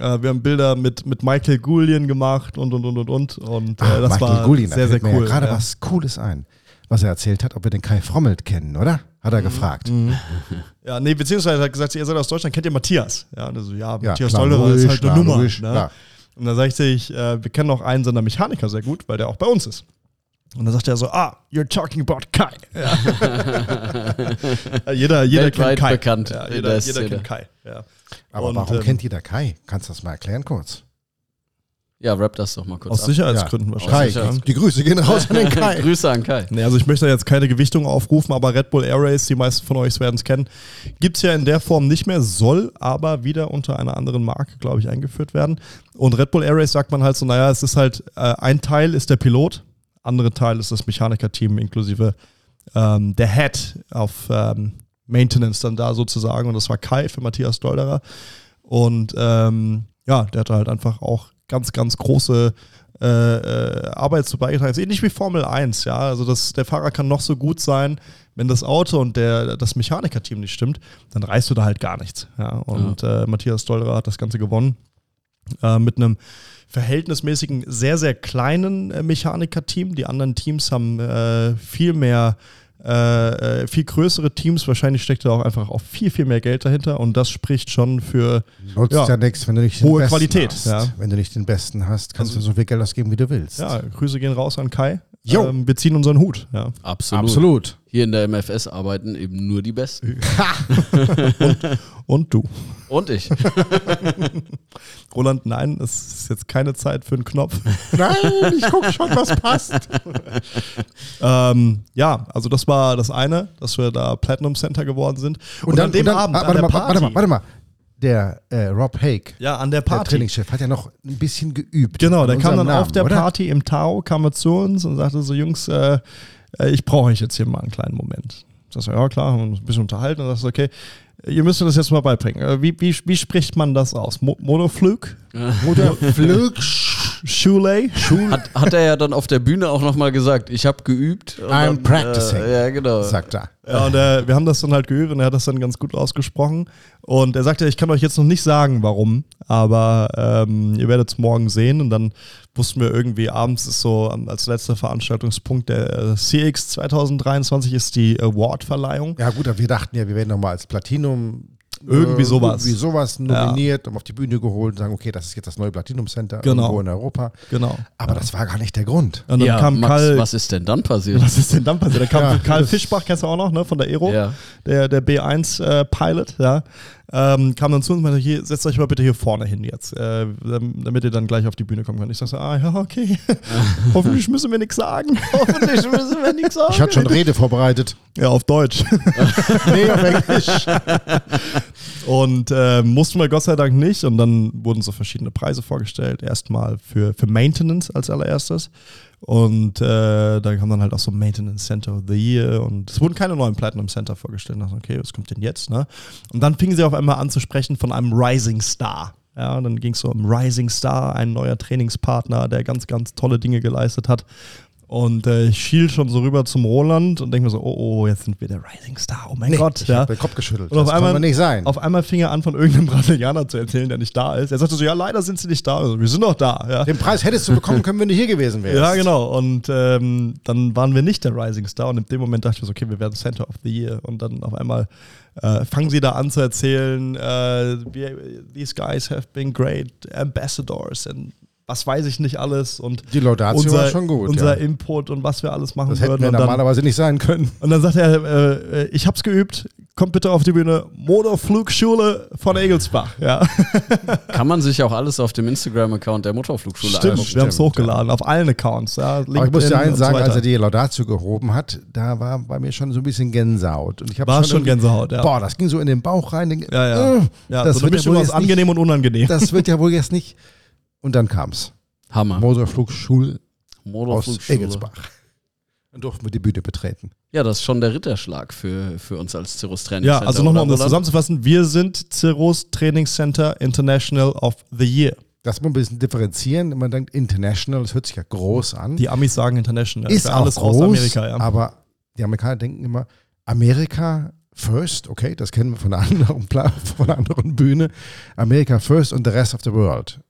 Äh, wir haben Bilder mit, mit Michael Gullian gemacht und und und und und. Und äh, Ach, das Michael war Gullien, sehr, sehr cool. Ja gerade was Cooles ein, was er erzählt hat, ob wir den Kai Frommelt kennen, oder? Hat er mhm. gefragt. Mhm. Ja, nee, beziehungsweise hat er gesagt, ihr seid aus Deutschland, kennt ihr Matthias? Ja, und so, ja, ja Matthias Dollerer ist halt eine Nummer. Logisch, ne? Und dann sagte ich, äh, wir kennen noch einen seiner Mechaniker sehr gut, weil der auch bei uns ist. Und dann sagt er so, ah, you're talking about Kai. Ja. jeder jeder kennt Kai. bekannt. Ja, jeder jeder kennt Kai. Ja. Aber und, warum ähm, kennt jeder Kai? Kannst du das mal erklären kurz? Ja, rap das doch mal kurz Aus ab. Sicherheitsgründen ja. wahrscheinlich. Kai, die Grüße gehen raus an den Kai. Grüße an Kai. Nee, also ich möchte jetzt keine Gewichtung aufrufen, aber Red Bull Air Race, die meisten von euch werden es kennen, gibt es ja in der Form nicht mehr, soll aber wieder unter einer anderen Marke, glaube ich, eingeführt werden. Und Red Bull Air Race sagt man halt so, naja, es ist halt, äh, ein Teil ist der Pilot, andere Teil ist das Mechaniker-Team inklusive ähm, der Head auf ähm, Maintenance dann da sozusagen. Und das war Kai für Matthias Dolderer. Und ähm, ja, der hatte halt einfach auch ganz, ganz große äh, äh, Arbeit zu beigetragen. ist ähnlich wie Formel 1, ja. Also das, der Fahrer kann noch so gut sein, wenn das Auto und der, das Mechanikerteam nicht stimmt, dann reißt du da halt gar nichts. Ja. Und ja. Äh, Matthias Stollerer hat das Ganze gewonnen. Äh, mit einem verhältnismäßigen, sehr, sehr kleinen äh, Mechanikerteam. Die anderen Teams haben äh, viel mehr äh, äh, viel größere Teams, wahrscheinlich steckt da auch einfach auch viel, viel mehr Geld dahinter und das spricht schon für Nutzt ja, ja nichts, wenn du nicht hohe Qualität. Hast. Ja. Wenn du nicht den besten hast, kannst also, du so viel Geld ausgeben, wie du willst. Ja, Grüße gehen raus an Kai. Ähm, wir ziehen unseren Hut. Ja. Absolut. Absolut. Hier in der MFS arbeiten eben nur die Besten. und, und, du. Und ich. Roland, nein, es ist jetzt keine Zeit für einen Knopf. Nein, ich gucke schon, was passt. ähm, ja, also das war das eine, dass wir da Platinum Center geworden sind. Und, und dann, an dem und dann, Abend, ah, warte, mal, warte mal, warte mal, der äh, Rob Hake, ja, an der Party. der Trainingschef, hat ja noch ein bisschen geübt. Genau, der kam dann Namen, auf der oder? Party im Tau, kam er zu uns und sagte so, Jungs, äh, äh ich brauche euch jetzt hier mal einen kleinen Moment. Ich sag, ja klar, haben uns ein bisschen unterhalten und sagst, okay, ihr müsst mir das jetzt mal beibringen. Äh, wie, wie, wie spricht man das aus? Mo Monoflug? Monoflug? Schule. Hat, hat er ja dann auf der Bühne auch nochmal gesagt, ich habe geübt. I'm dann, practicing. Äh, ja, genau. Sagt er. Ja, und äh, wir haben das dann halt geübt und er hat das dann ganz gut ausgesprochen. Und er sagte, ich kann euch jetzt noch nicht sagen, warum, aber ähm, ihr werdet es morgen sehen. Und dann wussten wir irgendwie, abends ist so als letzter Veranstaltungspunkt der äh, CX 2023 ist die Award-Verleihung. Ja gut, aber wir dachten ja, wir werden nochmal als Platinum irgendwie sowas. Irgendwie sowas nominiert ja. und auf die Bühne geholt und sagen, okay, das ist jetzt das neue Platinum Center genau. irgendwo in Europa. Genau. Aber ja. das war gar nicht der Grund. Und dann ja, kam Max, Karl, was ist denn dann passiert? Was ist denn dann passiert? Da kam ja, Karl Fischbach, kennst du auch noch, ne, von der Aero, ja. der, der B1-Pilot, äh, ja ähm, kam dann zu uns und meinte, hier, setzt euch mal bitte hier vorne hin jetzt, äh, damit ihr dann gleich auf die Bühne kommen könnt. Ich dachte, ah ja, okay, hoffentlich müssen wir nichts sagen. hoffentlich müssen wir nichts sagen. Ich hatte schon Rede vorbereitet. Ja, auf Deutsch. nee, auf Englisch. und äh, mussten wir Gott sei Dank nicht. Und dann wurden so verschiedene Preise vorgestellt. Erstmal für, für Maintenance als allererstes. Und äh, da kam dann halt auch so Maintenance Center of the Year und es wurden keine neuen Platinum Center vorgestellt. Ich dachte, okay, was kommt denn jetzt? Ne? Und dann fingen sie auf einmal an zu sprechen von einem Rising Star. Ja, und dann ging es so um Rising Star, ein neuer Trainingspartner, der ganz, ganz tolle Dinge geleistet hat. Und äh, ich schiel schon so rüber zum Roland und denke mir so, oh, oh, jetzt sind wir der Rising Star. Oh mein nee, Gott. Ich ja. den Kopf geschüttelt. Und das auf einmal, kann nicht sein. Auf einmal fing er an, von irgendeinem Brasilianer zu erzählen, der nicht da ist. Er sagte so, ja, leider sind sie nicht da. Also, wir sind doch da. Ja. Den Preis hättest du bekommen können, wenn du hier gewesen wärst. Ja, genau. Und ähm, dann waren wir nicht der Rising Star. Und in dem Moment dachte ich so, okay, wir werden Center of the Year. Und dann auf einmal äh, fangen sie da an zu erzählen, äh, these guys have been great ambassadors and was weiß ich nicht alles und die Laudatio unser, war schon gut. Unser ja. Input und was wir alles machen das würden. Das hätten wir normalerweise nicht sein können. Und dann sagt er, äh, ich hab's geübt, kommt bitte auf die Bühne, Motorflugschule von Egelsbach. Ja. Kann man sich auch alles auf dem Instagram-Account der Motorflugschule Stimmt, anschauen. wir haben es hochgeladen, ja. auf allen Accounts. Ja, Aber ich muss dir eins sagen, so als er die Laudatio gehoben hat, da war bei mir schon so ein bisschen Gänsehaut. Und ich war schon, schon Gänsehaut, ja. Boah, das ging so in den Bauch rein. Den, ja, ja. Äh, ja das so wird ja wohl aus angenehm und unangenehm. Das wird ja wohl jetzt nicht. Und dann kam's. Hammer. Motorflugschule aus Egelsbach. Dann durften wir die Bühne betreten. Ja, das ist schon der Ritterschlag für, für uns als Cirrus Training Ja, also nochmal, um das zusammenzufassen, wir sind Cirrus Training Center International of the Year. Das muss man ein bisschen differenzieren. Man denkt International, das hört sich ja groß an. Die Amis sagen International. Ist alles groß, aus Amerika, ja. Aber die Amerikaner denken immer, Amerika first, okay, das kennen wir von einer anderen, von einer anderen Bühne. Amerika first und the rest of the world.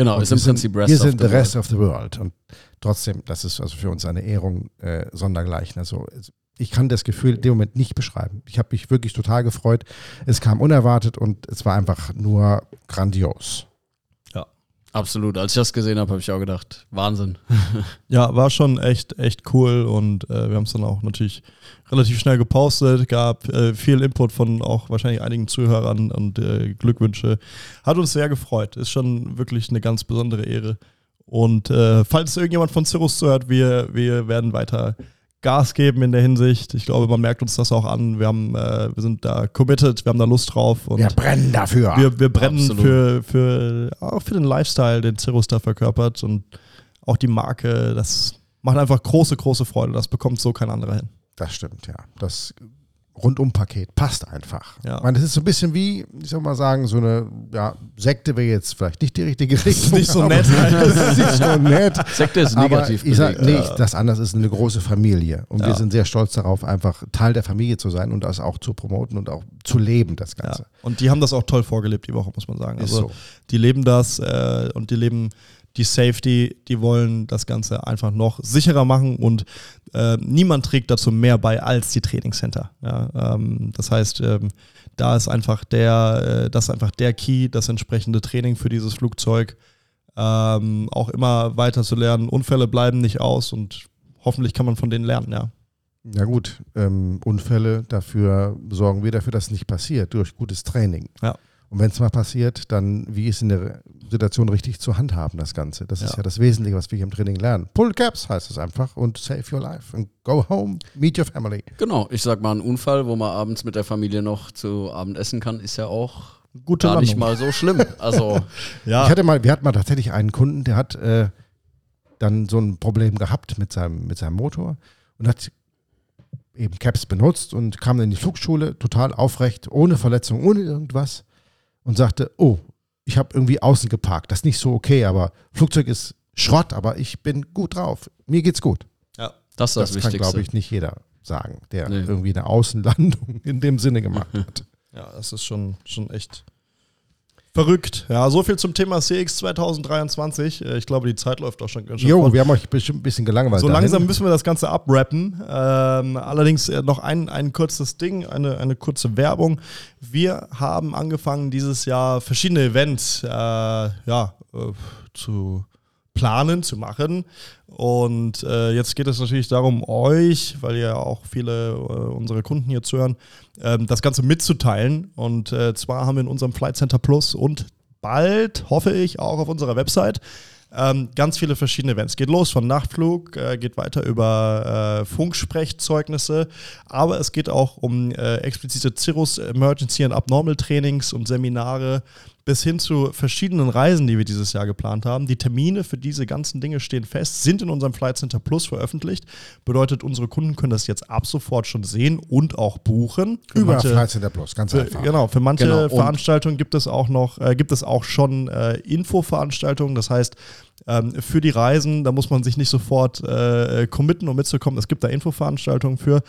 Genau, und ist im Prinzip Rest Wir sind the rest world. of the world. Und trotzdem, das ist also für uns eine Ehrung äh, sondergleichen. Also ich kann das Gefühl in dem Moment nicht beschreiben. Ich habe mich wirklich total gefreut. Es kam unerwartet und es war einfach nur grandios. Absolut. Als ich das gesehen habe, habe ich auch gedacht, Wahnsinn. ja, war schon echt, echt cool und äh, wir haben es dann auch natürlich relativ schnell gepostet, gab äh, viel Input von auch wahrscheinlich einigen Zuhörern und äh, Glückwünsche. Hat uns sehr gefreut. Ist schon wirklich eine ganz besondere Ehre. Und äh, falls irgendjemand von Cirrus zuhört, wir, wir werden weiter Gas geben in der Hinsicht. Ich glaube, man merkt uns das auch an. Wir, haben, äh, wir sind da committed, wir haben da Lust drauf. wir brennen dafür. Wir, wir brennen für, für, auch für den Lifestyle, den Cirrus da verkörpert und auch die Marke. Das macht einfach große, große Freude. Das bekommt so kein anderer hin. Das stimmt, ja. Das Rundumpaket passt einfach. Ja. Ich meine, das ist so ein bisschen wie, ich soll mal sagen, so eine ja, Sekte wäre jetzt vielleicht nicht die richtige Richtung. Das ist nicht so nett. das ist nicht so nett. Sekte ist negativ. Aber ich sage nee, ja. das anders ist eine große Familie. Und ja. wir sind sehr stolz darauf, einfach Teil der Familie zu sein und das auch zu promoten und auch zu leben, das Ganze. Und die haben das auch toll vorgelebt, die Woche, muss man sagen. Also, so. die leben das äh, und die leben die Safety, die wollen das Ganze einfach noch sicherer machen und äh, niemand trägt dazu mehr bei als die Trainingscenter. Ja, ähm, das heißt, ähm, da ist einfach der, äh, das ist einfach der Key, das entsprechende Training für dieses Flugzeug. Ähm, auch immer weiter zu lernen. Unfälle bleiben nicht aus und hoffentlich kann man von denen lernen, ja. Ja gut, ähm, Unfälle, dafür sorgen wir dafür, dass es nicht passiert, durch gutes Training. Ja. Und wenn es mal passiert, dann wie ist in der Situation richtig zu handhaben, das Ganze. Das ja. ist ja das Wesentliche, was wir hier im Training lernen. Pull Caps heißt es einfach und save your life and go home, meet your family. Genau, ich sag mal, ein Unfall, wo man abends mit der Familie noch zu Abend essen kann, ist ja auch Gute gar Landung. nicht mal so schlimm. Also ja. Ich hatte mal, wir hatten mal tatsächlich einen Kunden, der hat äh, dann so ein Problem gehabt mit seinem, mit seinem Motor und hat eben Caps benutzt und kam dann in die Flugschule total aufrecht, ohne Verletzung, ohne irgendwas und sagte, oh, ich habe irgendwie außen geparkt. Das ist nicht so okay, aber Flugzeug ist Schrott, aber ich bin gut drauf. Mir geht's gut. Ja, das ist das, das Wichtigste. kann, glaube ich, nicht jeder sagen, der nee. irgendwie eine Außenlandung in dem Sinne gemacht hat. Ja, das ist schon, schon echt Verrückt. Ja, so viel zum Thema CX 2023. Äh, ich glaube, die Zeit läuft auch schon ganz schön. Jo, wir haben euch bestimmt ein bisschen gelangweilt. So dahin. langsam müssen wir das Ganze abrappen. Ähm, allerdings äh, noch ein, ein kurzes Ding, eine, eine kurze Werbung. Wir haben angefangen, dieses Jahr verschiedene Events äh, ja, äh, zu planen, zu machen. Und äh, jetzt geht es natürlich darum, euch, weil ja auch viele äh, unserer Kunden hier zuhören, äh, das Ganze mitzuteilen. Und äh, zwar haben wir in unserem Flight Center Plus und bald, hoffe ich, auch auf unserer Website ähm, ganz viele verschiedene Events. Geht los von Nachtflug, äh, geht weiter über äh, Funksprechzeugnisse, aber es geht auch um äh, explizite Cirrus Emergency and Abnormal Trainings und Seminare bis hin zu verschiedenen Reisen, die wir dieses Jahr geplant haben. Die Termine für diese ganzen Dinge stehen fest, sind in unserem Flight Center Plus veröffentlicht. Bedeutet, unsere Kunden können das jetzt ab sofort schon sehen und auch buchen. Für Über manche, Flight Center Plus, ganz einfach. Genau, für manche genau. Veranstaltungen gibt es auch noch, äh, gibt es auch schon äh, Infoveranstaltungen. Das heißt, ähm, für die Reisen, da muss man sich nicht sofort äh, committen, um mitzukommen. Es gibt da Infoveranstaltungen für.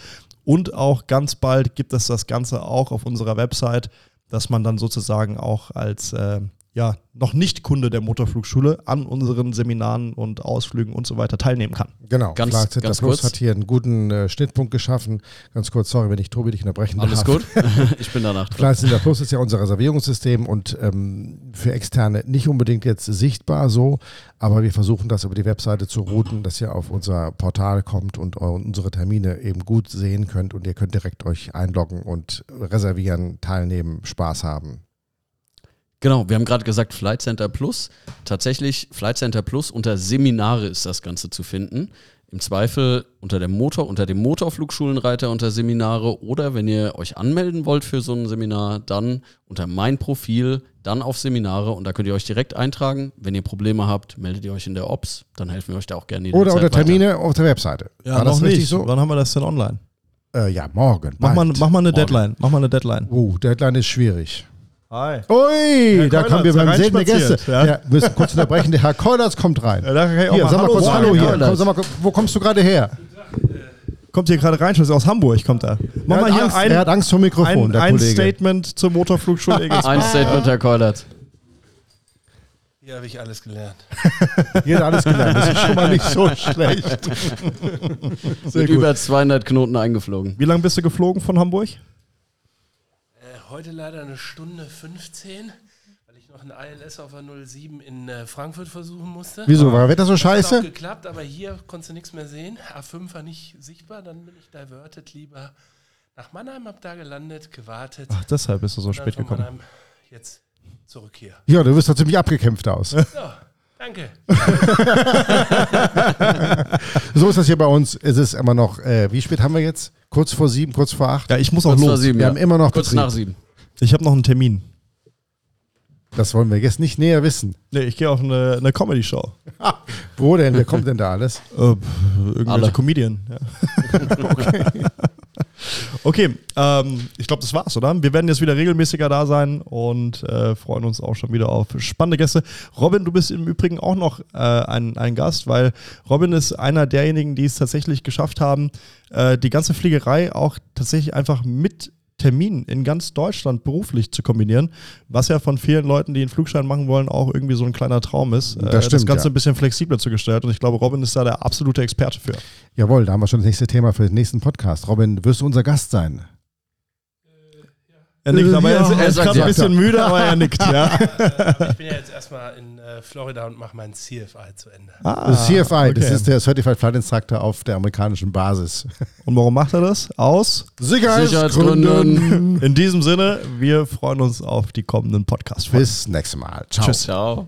Und auch ganz bald gibt es das Ganze auch auf unserer Website dass man dann sozusagen auch als äh, ja, noch nicht Kunde der Motorflugschule an unseren Seminaren und Ausflügen und so weiter teilnehmen kann. Genau, ganz, Flight ganz Plus kurz. hat hier einen guten äh, Schnittpunkt geschaffen. Ganz kurz, sorry, wenn ich Tobi dich unterbrechen Alles darf. Alles gut, ich bin danach dran. Flight Center Plus ist ja unser Reservierungssystem und ähm, für Externe nicht unbedingt jetzt sichtbar so, aber wir versuchen das über die Webseite zu routen, dass ihr auf unser Portal kommt und unsere Termine eben gut sehen könnt und ihr könnt direkt euch einloggen und reservieren, teilnehmen, Spaß haben. Genau, wir haben gerade gesagt Flight Center Plus. Tatsächlich, Flight Center Plus unter Seminare ist das Ganze zu finden. Im Zweifel unter dem Motor, unter dem Motorflugschulenreiter unter Seminare oder wenn ihr euch anmelden wollt für so ein Seminar, dann unter mein Profil, dann auf Seminare und da könnt ihr euch direkt eintragen. Wenn ihr Probleme habt, meldet ihr euch in der Ops, dann helfen wir euch da auch gerne. Oder unter Termine weiter. auf der Webseite. Ja, War noch nicht. So? Wann haben wir das denn online? Äh, ja, morgen. Mach mal, mach mal eine morgen. Deadline. Mach mal eine Deadline. Oh, Deadline ist schwierig. Hi. Ui, da kommen wir beim Sehen der Gäste. Ja. ja, wir müssen kurz unterbrechen. Der Herr Keulertz kommt rein. Ja, da kann ich auch hier, mal sag mal kurz Hallo hier. Komm, sag mal, wo kommst du gerade her? Kommt hier gerade rein, aus Hamburg kommt er. Mach er, mal hier Angst, ein, er hat Angst vor Mikrofon, ein, der ein Kollege. Statement zur Motorflugschule Ein Statement, Herr Keulertz. Hier habe ich alles gelernt. Hier hat alles gelernt. Das ist schon mal nicht so schlecht. Sehr Mit gut. über 200 Knoten eingeflogen. Wie lange bist du geflogen von Hamburg? Heute leider eine Stunde 15, weil ich noch ein ILS auf der 07 in äh, Frankfurt versuchen musste. Wieso? War Wetter so scheiße? Hat auch geklappt, aber hier konntest du nichts mehr sehen. A5 war nicht sichtbar, dann bin ich diverted lieber nach Mannheim, hab da gelandet, gewartet. Ach, deshalb bist du so spät gekommen. Mannheim jetzt zurück hier. Ja, du wirst doch ziemlich abgekämpft aus. Ja. Danke. so ist das hier bei uns. Es ist immer noch, äh, wie spät haben wir jetzt? Kurz vor sieben, kurz vor acht? Ja, ich muss auch kurz los. Sieben, wir ja. haben immer noch kurz Betrieb. nach sieben. Ich habe noch einen Termin. Das wollen wir jetzt nicht näher wissen. Nee, ich gehe auf eine, eine Comedy-Show. Wo denn? Wer kommt denn da alles? Äh, irgendwelche Alle. Comedian. Ja. okay, okay ähm, ich glaube, das war's, oder? Wir werden jetzt wieder regelmäßiger da sein und äh, freuen uns auch schon wieder auf spannende Gäste. Robin, du bist im Übrigen auch noch äh, ein, ein Gast, weil Robin ist einer derjenigen, die es tatsächlich geschafft haben, äh, die ganze Fliegerei auch tatsächlich einfach mit Termin in ganz Deutschland beruflich zu kombinieren, was ja von vielen Leuten, die einen Flugschein machen wollen, auch irgendwie so ein kleiner Traum ist, äh, Das stimmt, Ganze ja. ein bisschen flexibler zu gestalten. Und ich glaube, Robin ist da der absolute Experte für. Jawohl, da haben wir schon das nächste Thema für den nächsten Podcast. Robin, wirst du unser Gast sein? Er nickt, aber Ja, er ist, er ist gerade ein bisschen müde, aber er nickt, ja. Ich bin ja jetzt erstmal in äh, Florida und mache mein CFI zu Ende. Ah, Das CFI, das okay. ist der Certified Flight Instructor auf der amerikanischen Basis. Und warum macht er das? Aus? Sicherheitsgründen. In diesem Sinne, wir freuen uns auf die kommenden Podcast-Folgen. Bis nächstes Mal. Ciao. Tschüss. Ciao.